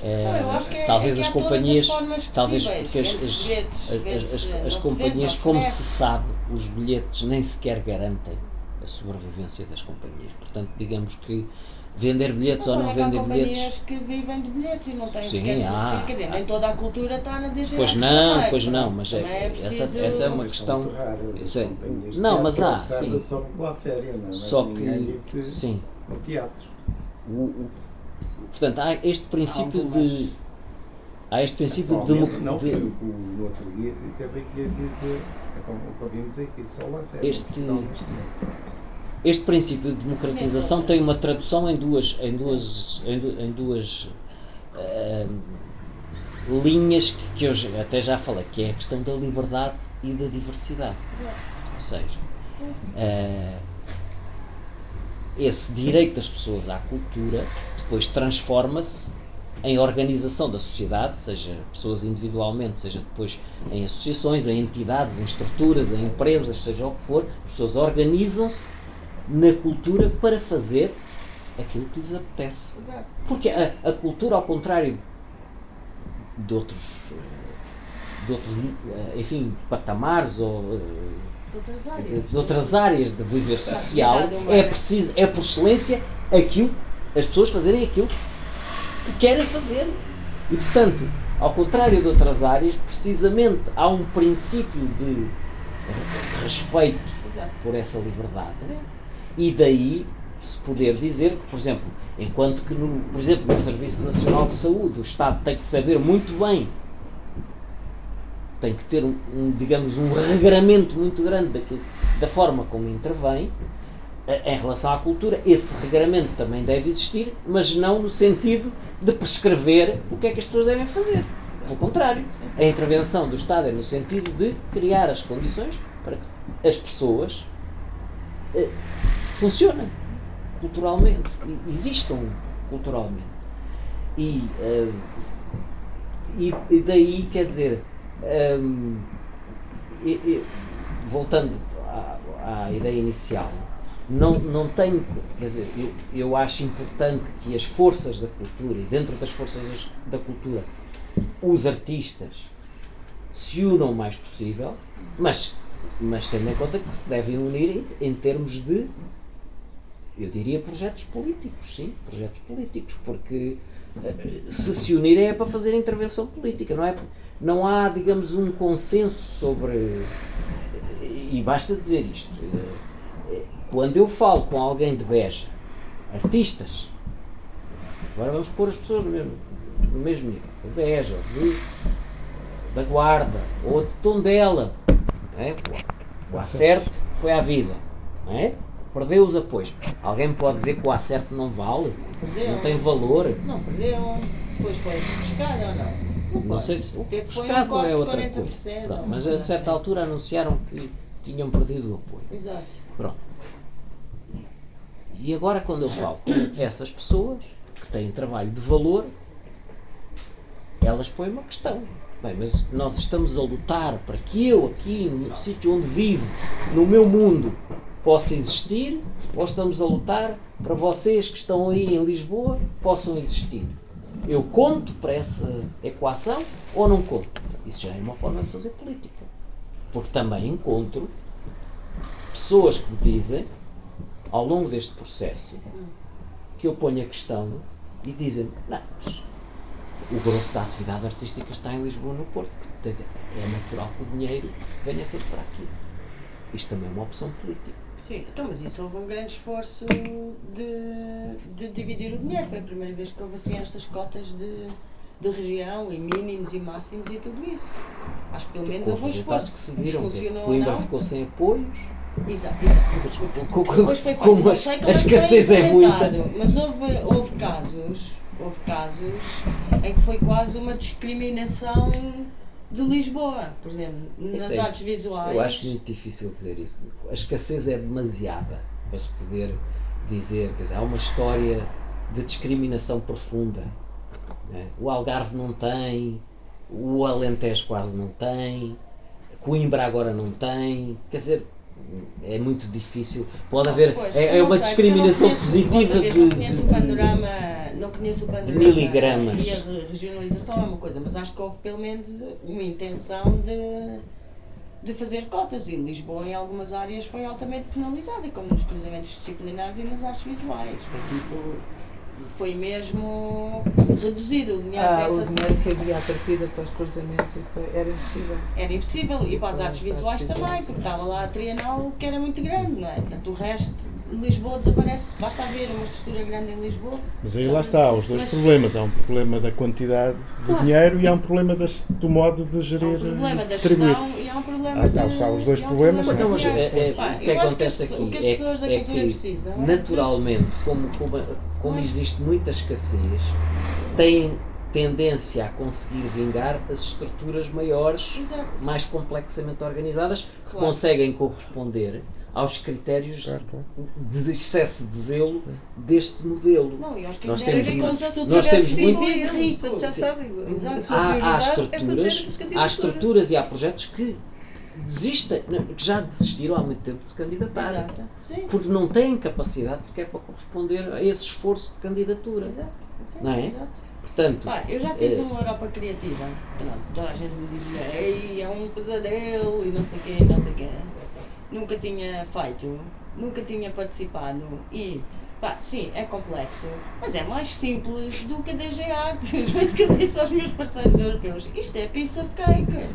É- talvez é as companhias, talvez porque as, as- bilhetes, as- as- se companhias, vende, como se sabe, os bilhetes nem sequer garantem a sobrevivência das companhias. Portanto, digamos que vender bilhetes Mas ou não vender bilhetes. que vivem de bilhetes e não têm Sim, sequer subsídio. Quer dizer, nem toda a cultura está na DGS. Pois não, também, pois não, mas é- é essa- preciso... essa é uma questão- raras é- não, mas há, sim. Só féria, não é? Só que, sim, no teatro. o- o- portanto, há este princípio Há um de. Há este princípio de, Atualmente, demo- não, de- foi o, o, no outro dia acabei que ia dizer, é como o que ouvimos aqui, só. Este-. Este princípio de democratização tem uma tradução em duas, em duas, em, du- em duas ah, linhas que, que eu até já falei, que é a questão da liberdade e da diversidade. Ou seja, ah, esse direito das pessoas à cultura depois transforma-se em organização da sociedade, seja pessoas individualmente, seja depois em associações, em entidades, em estruturas, em empresas, seja o que for, as pessoas organizam-se na cultura para fazer aquilo que lhes apetece. Porque a, a cultura, ao contrário de outros, eh, de outros eh, enfim, patamares ou eh, De outras áreas. de de outras áreas de viver social, é preciso, é por excelência aquilo, as pessoas fazerem aquilo que querem fazer. E portanto, ao contrário de outras áreas, precisamente há um princípio de re- respeito Exato. por essa liberdade. E daí se poder dizer que, por exemplo, enquanto que no, por exemplo, no Serviço Nacional de Saúde o Estado tem que saber muito bem, tem que ter um, um, digamos, um regramento muito grande daquilo, da forma como intervém, em relação à cultura, esse regramento também deve existir, mas não no sentido de prescrever o que é que as pessoas devem fazer. Pelo contrário, a intervenção do Estado é no sentido de criar as condições para que as pessoas eh, funcionem culturalmente, existam culturalmente. E, eh, e, e daí, quer dizer, hum, e- e- voltando à, à ideia inicial, não, não tenho, quer dizer, eu, eu acho importante que as forças da cultura, e dentro das forças da cultura, os artistas se unam o mais possível, mas, mas tendo em conta que se devem unir em, em termos de, eu diria, projetos políticos, sim, projetos políticos, porque eh, se se unirem é para fazer intervenção política, não é? Não há, digamos, um consenso sobre. E basta dizer isto. Quando eu falo com alguém de Beja, artistas, agora vamos pôr as pessoas no mesmo, no mesmo nível, de Beja, de, da Guarda, ou de Tondela, não é? o acerte foi à vida, não é? Perdeu os apoios. Alguém pode dizer que o acerte não vale? Perdeu. Não tem valor? Não perdeu. Depois foi buscar ou não? Não foi. sei se O que foi buscar um é outra de 40%, coisa. Pronto, mas a certa assim. altura anunciaram que tinham perdido o apoio. Exato. Pronto. E agora quando eu falo com essas pessoas que têm trabalho de valor, elas põem uma questão. Bem, mas nós estamos a lutar para que eu aqui, no sítio onde vivo, no meu mundo, possa existir, ou estamos a lutar para vocês que estão aí em Lisboa possam existir? Eu conto para essa equação ou não conto? Isso já é uma forma de fazer política. Porque também encontro pessoas que me dizem, ao longo deste processo, que eu ponho a questão e dizem não, mas o grosso da atividade artística está em Lisboa, no Porto. Portanto, é natural que o dinheiro venha todo para aqui. Isto também é uma opção política. Sim, então, mas isso houve um grande esforço de, de dividir o dinheiro. Foi a primeira vez que houve assim estas cotas de, de região e mínimos e máximos e tudo isso. Acho que pelo menos com os houve um esforço. que se viram, funcionou ou Coimbra não. ficou sem apoios, Exato, exato. co- co- co- Depois foi feito. como a, sei escassez é muita. Mas houve, houve casos, houve casos em que foi quase uma discriminação de Lisboa, por exemplo, nas é- artes visuais. Eu acho muito difícil dizer isso. A escassez é demasiada para se poder dizer, quer dizer, há uma história de discriminação profunda. né? O Algarve não tem, o Alentejo quase não tem, Coimbra agora não tem, quer dizer, é muito difícil. Pode haver, Pois, é, é uma sei, discriminação conheço- positiva de, Não conheço o de- panorama, não conheço o panorama miligramas. E a re- regionalização é uma coisa, mas acho que houve pelo menos uma intenção de, de fazer cotas e Lisboa em algumas áreas foi altamente penalizada, como nos cruzamentos disciplinares e nas artes visuais. Foi tipo, foi mesmo reduzido o dinheiro Ah, o dessa dinheiro que havia à partida para os cruzamentos para- era impossível. era impossível. E para as artes visuais. também, porque estava lá a Trienal que era muito grande, não é? Portanto, o resto, Lisboa desaparece. Basta haver uma estrutura grande em Lisboa. Mas aí lá está, há os dois Mas- problemas. Há um problema da quantidade de Claro. dinheiro e há um problema das- do modo de Há gerir um problema da distribuir. gestão e há um problema Ah, de... há os dois há um problemas, problema Então, é- é- Pá, o que acontece as- aqui o que as é, pessoas da é cultura que precisam é naturalmente, como, como, como Mas- existe muita escassez, têm tendência a conseguir vingar as estruturas maiores, Exato. mais complexamente organizadas, que Claro. conseguem corresponder aos critérios Claro, claro. de excesso de zelo deste modelo. Não, e acho que Nós temos tu nós temos muito- rico. Já sabem, Há, há é estruturas, as há estruturas e há projetos que desistem, que já desistiram há muito tempo de se candidatar. Exato. Sim. Porque não têm capacidade sequer para corresponder a esse esforço de candidatura. Exato. Sim, Não é? Exato. Portanto, Pá, eu já fiz É. uma Europa Criativa. Pronto, toda a gente me dizia, ei, é um pesadelo e não sei o quê, não sei o quê. Nunca tinha feito, nunca tinha participado e, pá, sim, é complexo, mas é mais simples do que a DG Artes. Mas que eu disse aos meus parceiros europeus, isto é piece of cake.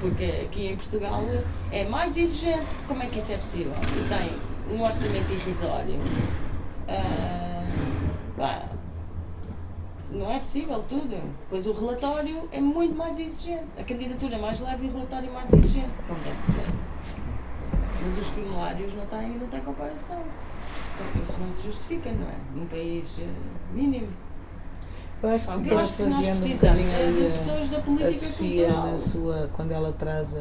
Porque aqui em Portugal é mais exigente. Como é que isso é possível? E tem um orçamento irrisório. Ah, pá, não é possível tudo. Pois o relatório é muito mais exigente. A candidatura é mais leve e o relatório é mais exigente, como deve ser. Mas os formulários não têm, não têm comparação. Então, isso não se justifica, não é? Num país eh, mínimo. Eu acho que que estava eu acho que nós precisamos é de pessoas da a, a política Sofia cultural. na sua, quando ela traz a,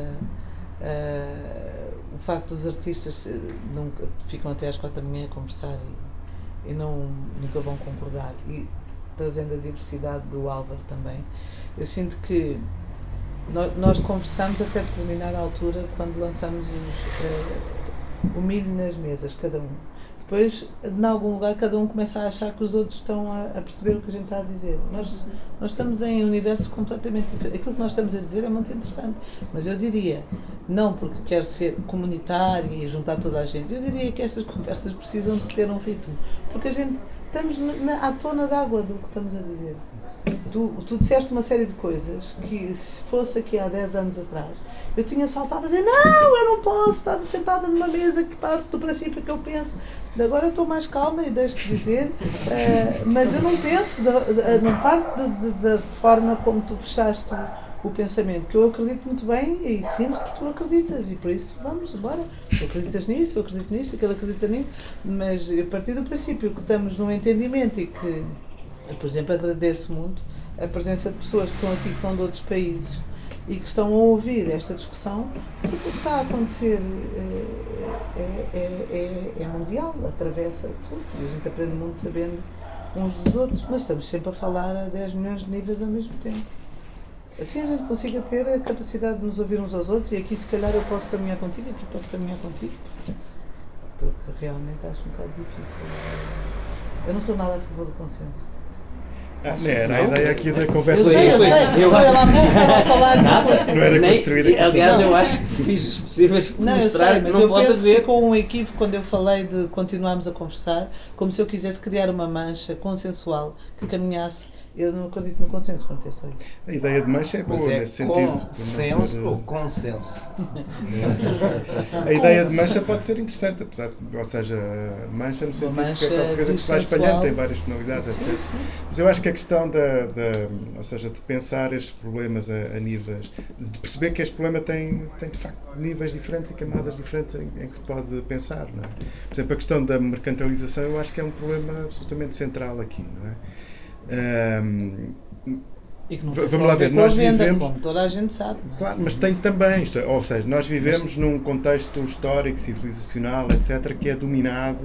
a- o facto dos artistas eh, nunca, ficam até às quatro da manhã a conversar e, e não, nunca vão concordar. E trazendo a diversidade do Álvaro também, eu sinto que nós, conversamos até determinada altura quando lançamos os, eh, o milho nas mesas, cada um. Depois, em algum lugar, cada um começa a achar que os outros estão a, a perceber o que a gente está a dizer. Nós, nós estamos em universos completamente diferentes. Aquilo que nós estamos a dizer é muito interessante, mas eu diria, não porque quer ser comunitária e juntar toda a gente, eu diria que estas conversas precisam de ter um ritmo, porque a gente estamos na, à tona d'água do que estamos a dizer. Tu, tu disseste uma série de coisas que, se fosse aqui há 10 anos atrás, eu tinha saltado a dizer: Não, eu não posso estar sentada numa mesa que parte do princípio que eu penso. Agora estou mais calma e deixo-te dizer, eh, mas eu não penso, não parte da, forma como tu fechaste o, pensamento, que eu acredito muito bem e sinto que tu acreditas, e por isso vamos embora. Tu acreditas nisso, eu acredito nisto, aquele acredita nisso, mas a partir do princípio que estamos num entendimento e que eu, por exemplo, agradeço muito a presença de pessoas que estão aqui que são de outros países e que estão a ouvir esta discussão, porque o que está a acontecer eh, é, é, é, é mundial, atravessa tudo e a gente aprende muito sabendo uns dos outros, mas estamos sempre a falar a 10 milhões de níveis ao mesmo tempo. Assim a gente consiga ter a capacidade de nos ouvir uns aos outros e aqui se calhar eu posso caminhar contigo, aqui posso caminhar contigo, porque realmente acho um bocado difícil. Eu não sou nada a favor do consenso. Ah, Acho não era a ideia aqui da Eu conversa. sei, eu sei, eu estava a falar de Nada. Não era construir aqui. Aliás, eu acho que fiz os possíveis por Não, eu mostrar sei, mas não eu pode penso que haver. ficou um equívoco quando eu falei de continuarmos a conversar, como se eu quisesse criar uma mancha consensual que caminhasse. Eu não acredito no consenso quanto a isso. A ideia de mancha é boa Mas é nesse sentido. consenso ser- ou consenso? A ideia de mancha pode ser interessante, apesar de, ou seja, mancha no sentido mancha que é qualquer coisa que se vai espalhando, tem várias penalidades, Sim, etc. sim. Mas eu acho que a questão da, da ou seja, de pensar estes problemas a, a níveis, de perceber que este problema tem, tem de facto níveis diferentes e camadas diferentes em, em que se pode pensar, não é? Por exemplo, a questão da mercantilização eu acho que é um problema absolutamente central aqui, não é? Tem Vamos lá ver, nós venda, vivemos. Como toda a gente sabe. É? Claro, mas tem também, é, ou seja, nós vivemos mas... num contexto histórico, civilizacional, etc., que é dominado,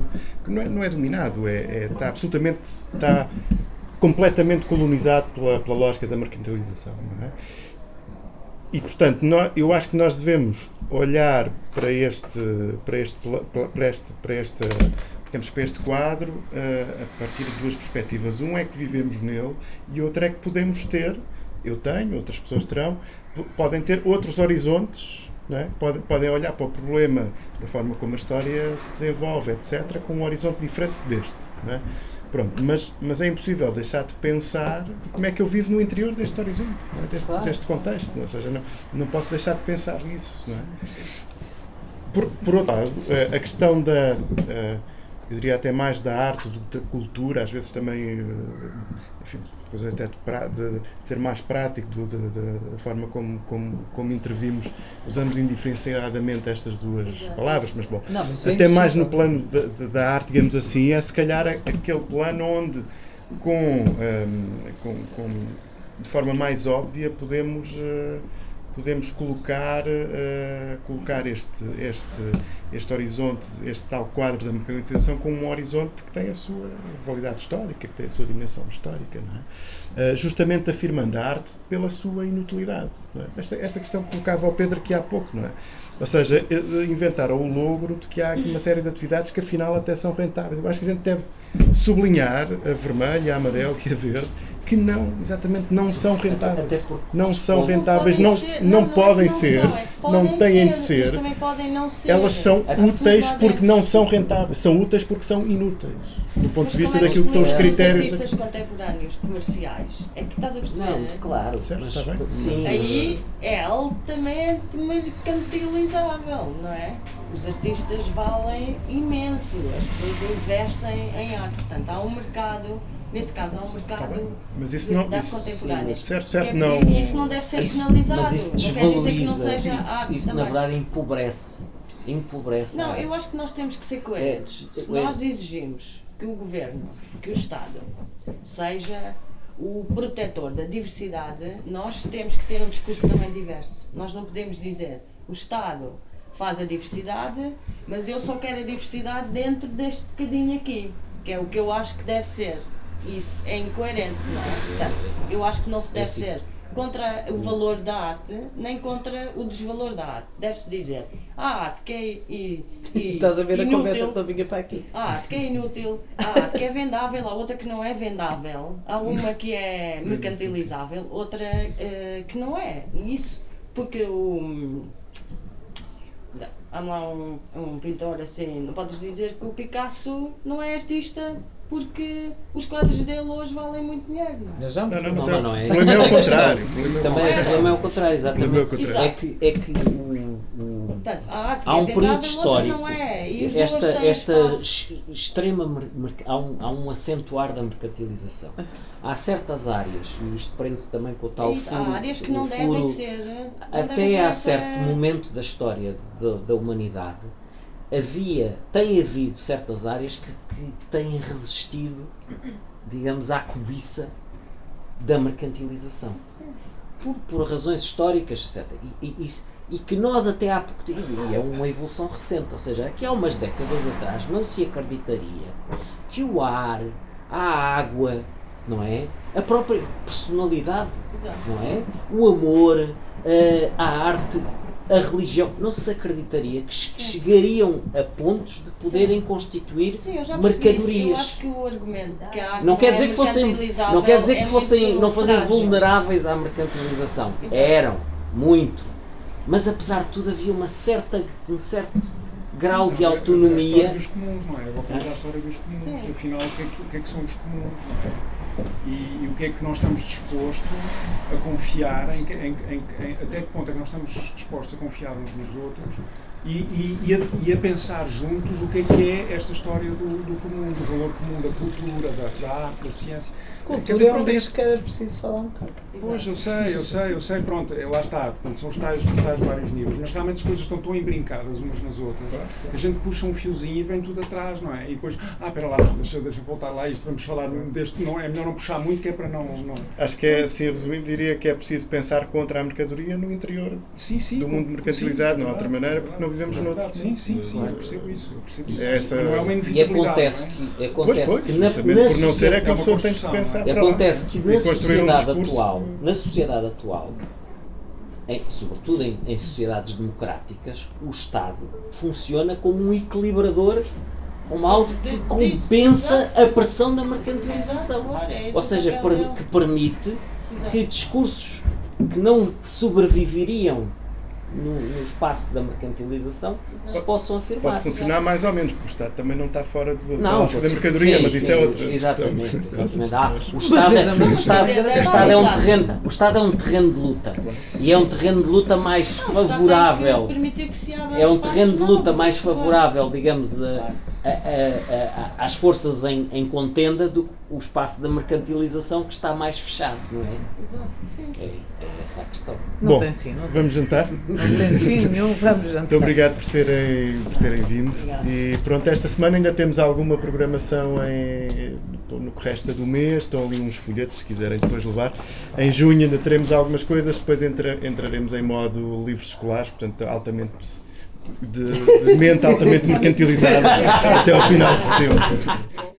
que não é, não é dominado, é, é, está absolutamente, está completamente colonizado pela, pela lógica da mercantilização. Não é? E, portanto, nós, eu acho que nós devemos olhar para este, para este, para este, para este, digamos, para este quadro uh, a partir de duas perspectivas. Um é que vivemos nele e outro é que podemos ter, eu tenho, outras pessoas terão, podem ter outros horizontes, é? podem, podem olhar para o problema da forma como a história se desenvolve, etc., com um horizonte diferente deste. Não é? Pronto, mas, mas é impossível deixar de pensar como é que eu vivo no interior deste horizonte, é? deste, claro. deste contexto. Ou seja, não, não posso deixar de pensar nisso. Não é? por, por outro lado, eh, a questão da. Eh, eu diria até mais da arte do que da cultura, às vezes também. Eh, enfim, coisa até de, de, de, ser mais prático de, da forma como, como, como intervimos, usamos indiferenciadamente estas duas palavras, mas bom, Não, mas é até mais no plano da arte, digamos assim, é se calhar aquele plano onde com, um, ehm, com, com de forma mais óbvia podemos uh, podemos colocar, uh, colocar este, este, este horizonte, este tal quadro da mecanização como um horizonte que tem a sua validade histórica, que tem a sua dimensão histórica, é? uh, justamente afirmando a arte pela sua inutilidade. É? Esta, esta questão que colocava ao Pedro aqui há pouco, não é? Ou seja, inventaram o logro de que há aqui uma série de atividades que afinal até são rentáveis. Eu acho que a gente deve sublinhar a vermelha, a amarela e a verde que não, exatamente, não são rentáveis. Não são rentáveis, não, não, não, não podem ser, é não têm de ser. Elas são úteis porque não são rentáveis, são úteis porque são inúteis. Do ponto de vista daquilo que são os critérios. Os artistas contemporâneos comerciais, é que estás a perceber? Não, claro, certo, mas, está bem. Sim, aí é altamente mercantilizável, não é? Os artistas valem imenso, as pessoas investem em arte, portanto há um mercado Nesse caso, há um mercado tá mas isso não, das isso, contemporâneas. Certo, certo, não. Isso não deve ser isso, penalizado. Mas isso desvaloriza, que isso, isso na verdade empobrece. Empobrece. Não, eu acho que nós temos que ser coerentes. É, Se nós exigimos que o governo, que o Estado, seja o protetor da diversidade, nós temos que ter um discurso também diverso. Nós não podemos dizer o Estado faz a diversidade, mas eu só quero a diversidade dentro deste bocadinho aqui, que é o que eu acho que deve ser isso é incoerente, não é? Portanto, eu acho que não se deve é assim. ser contra o valor da arte, nem contra o desvalor da arte. Deve-se dizer, a arte que é e, e, Estás a ver inútil, a conversa que vinha para aqui. A arte que é inútil, a arte que é vendável, a outra que não é vendável, há uma que é mercantilizável, outra uh, que não é. E isso porque o. Há lá um, um pintor assim, não podes dizer que o Picasso não é artista porque os quadros dele hoje valem muito dinheiro. Não, é? não, não, mas não, é, não é. O problema é o contrário. É Também o problema é o contrário, exatamente. É que, é que o, o, Portanto, a arte há um é período histórico. Não é, e esta esta extrema há um, há um acentuar da mercantilização. Há certas áreas, e isto prende-se também com o tal Isso, furo. Há áreas que não furo, devem ser. Não até devem a certo momento da história da, da humanidade havia, tem havido certas áreas que, que têm resistido, digamos, à cobiça da mercantilização. Por, por razões históricas, etc. E, e, e, que nós até há pouco tempo, e é uma evolução recente, ou seja, aqui há umas décadas atrás não se acreditaria que o ar, a água, não é? A própria personalidade, não é? O amor, a, a arte a religião não se acreditaria que Sim. chegariam a pontos de poderem Sim. constituir Sim, mercadorias. Eu acho que o argumento que a não quer dizer que fossem não quer dizer que é fossem não fossem vulneráveis à mercantilização. Exato. Eram muito. Mas apesar de tudo havia uma certa um certo grau de autonomia. É a história dos comuns, não é? Voltamos à história dos comuns. Afinal, o que, é que, o que é que são os comuns? Não é? E, e, o que é que nós estamos dispostos a confiar, em, em, em, até que ponto é que nós estamos dispostos a confiar uns nos outros e, e, a, e, a, pensar juntos o que é que é esta história do, do comum, do valor comum, da cultura, da, da arte, da ciência. Cultura dizer, é um bicho que é preciso falar um bocado. Pois, eu sei, eu sei, eu sei, pronto, é, lá está, portanto, são os tais, os tais vários níveis, mas realmente as coisas estão tão embrincadas umas nas outras, que a gente puxa um fiozinho e vem tudo atrás, não é? E depois, ah, espera lá, deixa, deixa voltar lá isto, vamos falar deste, não é melhor não puxar muito, que é para não... não... Acho que é, assim resumindo, diria que é preciso pensar contra a mercadoria no interior sim, sim, do mundo mercantilizado, sim, não há outra maneira, porque não vivemos no outro. Sim, sim, sim, eu percebo isso, eu percebo isso. É essa... Não é uma e acontece que, acontece pois, pois, que na, na por não ser é que uma pessoa tem que pensar Acontece que na sociedade um atual, na sociedade atual, em, sobretudo em, em, sociedades democráticas, o Estado funciona como um equilibrador, como algo que compensa a pressão da mercantilização. Ou seja, que permite que discursos que não sobreviveriam no, no, espaço da mercantilização se possam afirmar. Pode funcionar mais ou menos, porque o Estado também não está fora do não, da mercadoria, sim, mas isso é sim, é outra Exatamente. exatamente. Ah, o, Estado é, o, Estado, o, Estado é um terreno, o Estado é um terreno de luta. E é um terreno de luta mais favorável. É um terreno de luta mais favorável, digamos, a, a, a, às forças em, em contenda do que o espaço da mercantilização que está mais fechado, não é? Exato, sim. É, é essa a questão. Não Bom, tem sim, não vamos jantar? Não tem sim nenhum, vamos jantar. Muito obrigado por terem, por terem vindo. Obrigado. E pronto, esta semana ainda temos alguma programação em, no que resta do mês, estão ali uns folhetos se quiserem depois levar. Em junho ainda teremos algumas coisas, depois entra, entraremos em modo livros escolares, portanto altamente de, de mente altamente mercantilizada até ao final de setembro.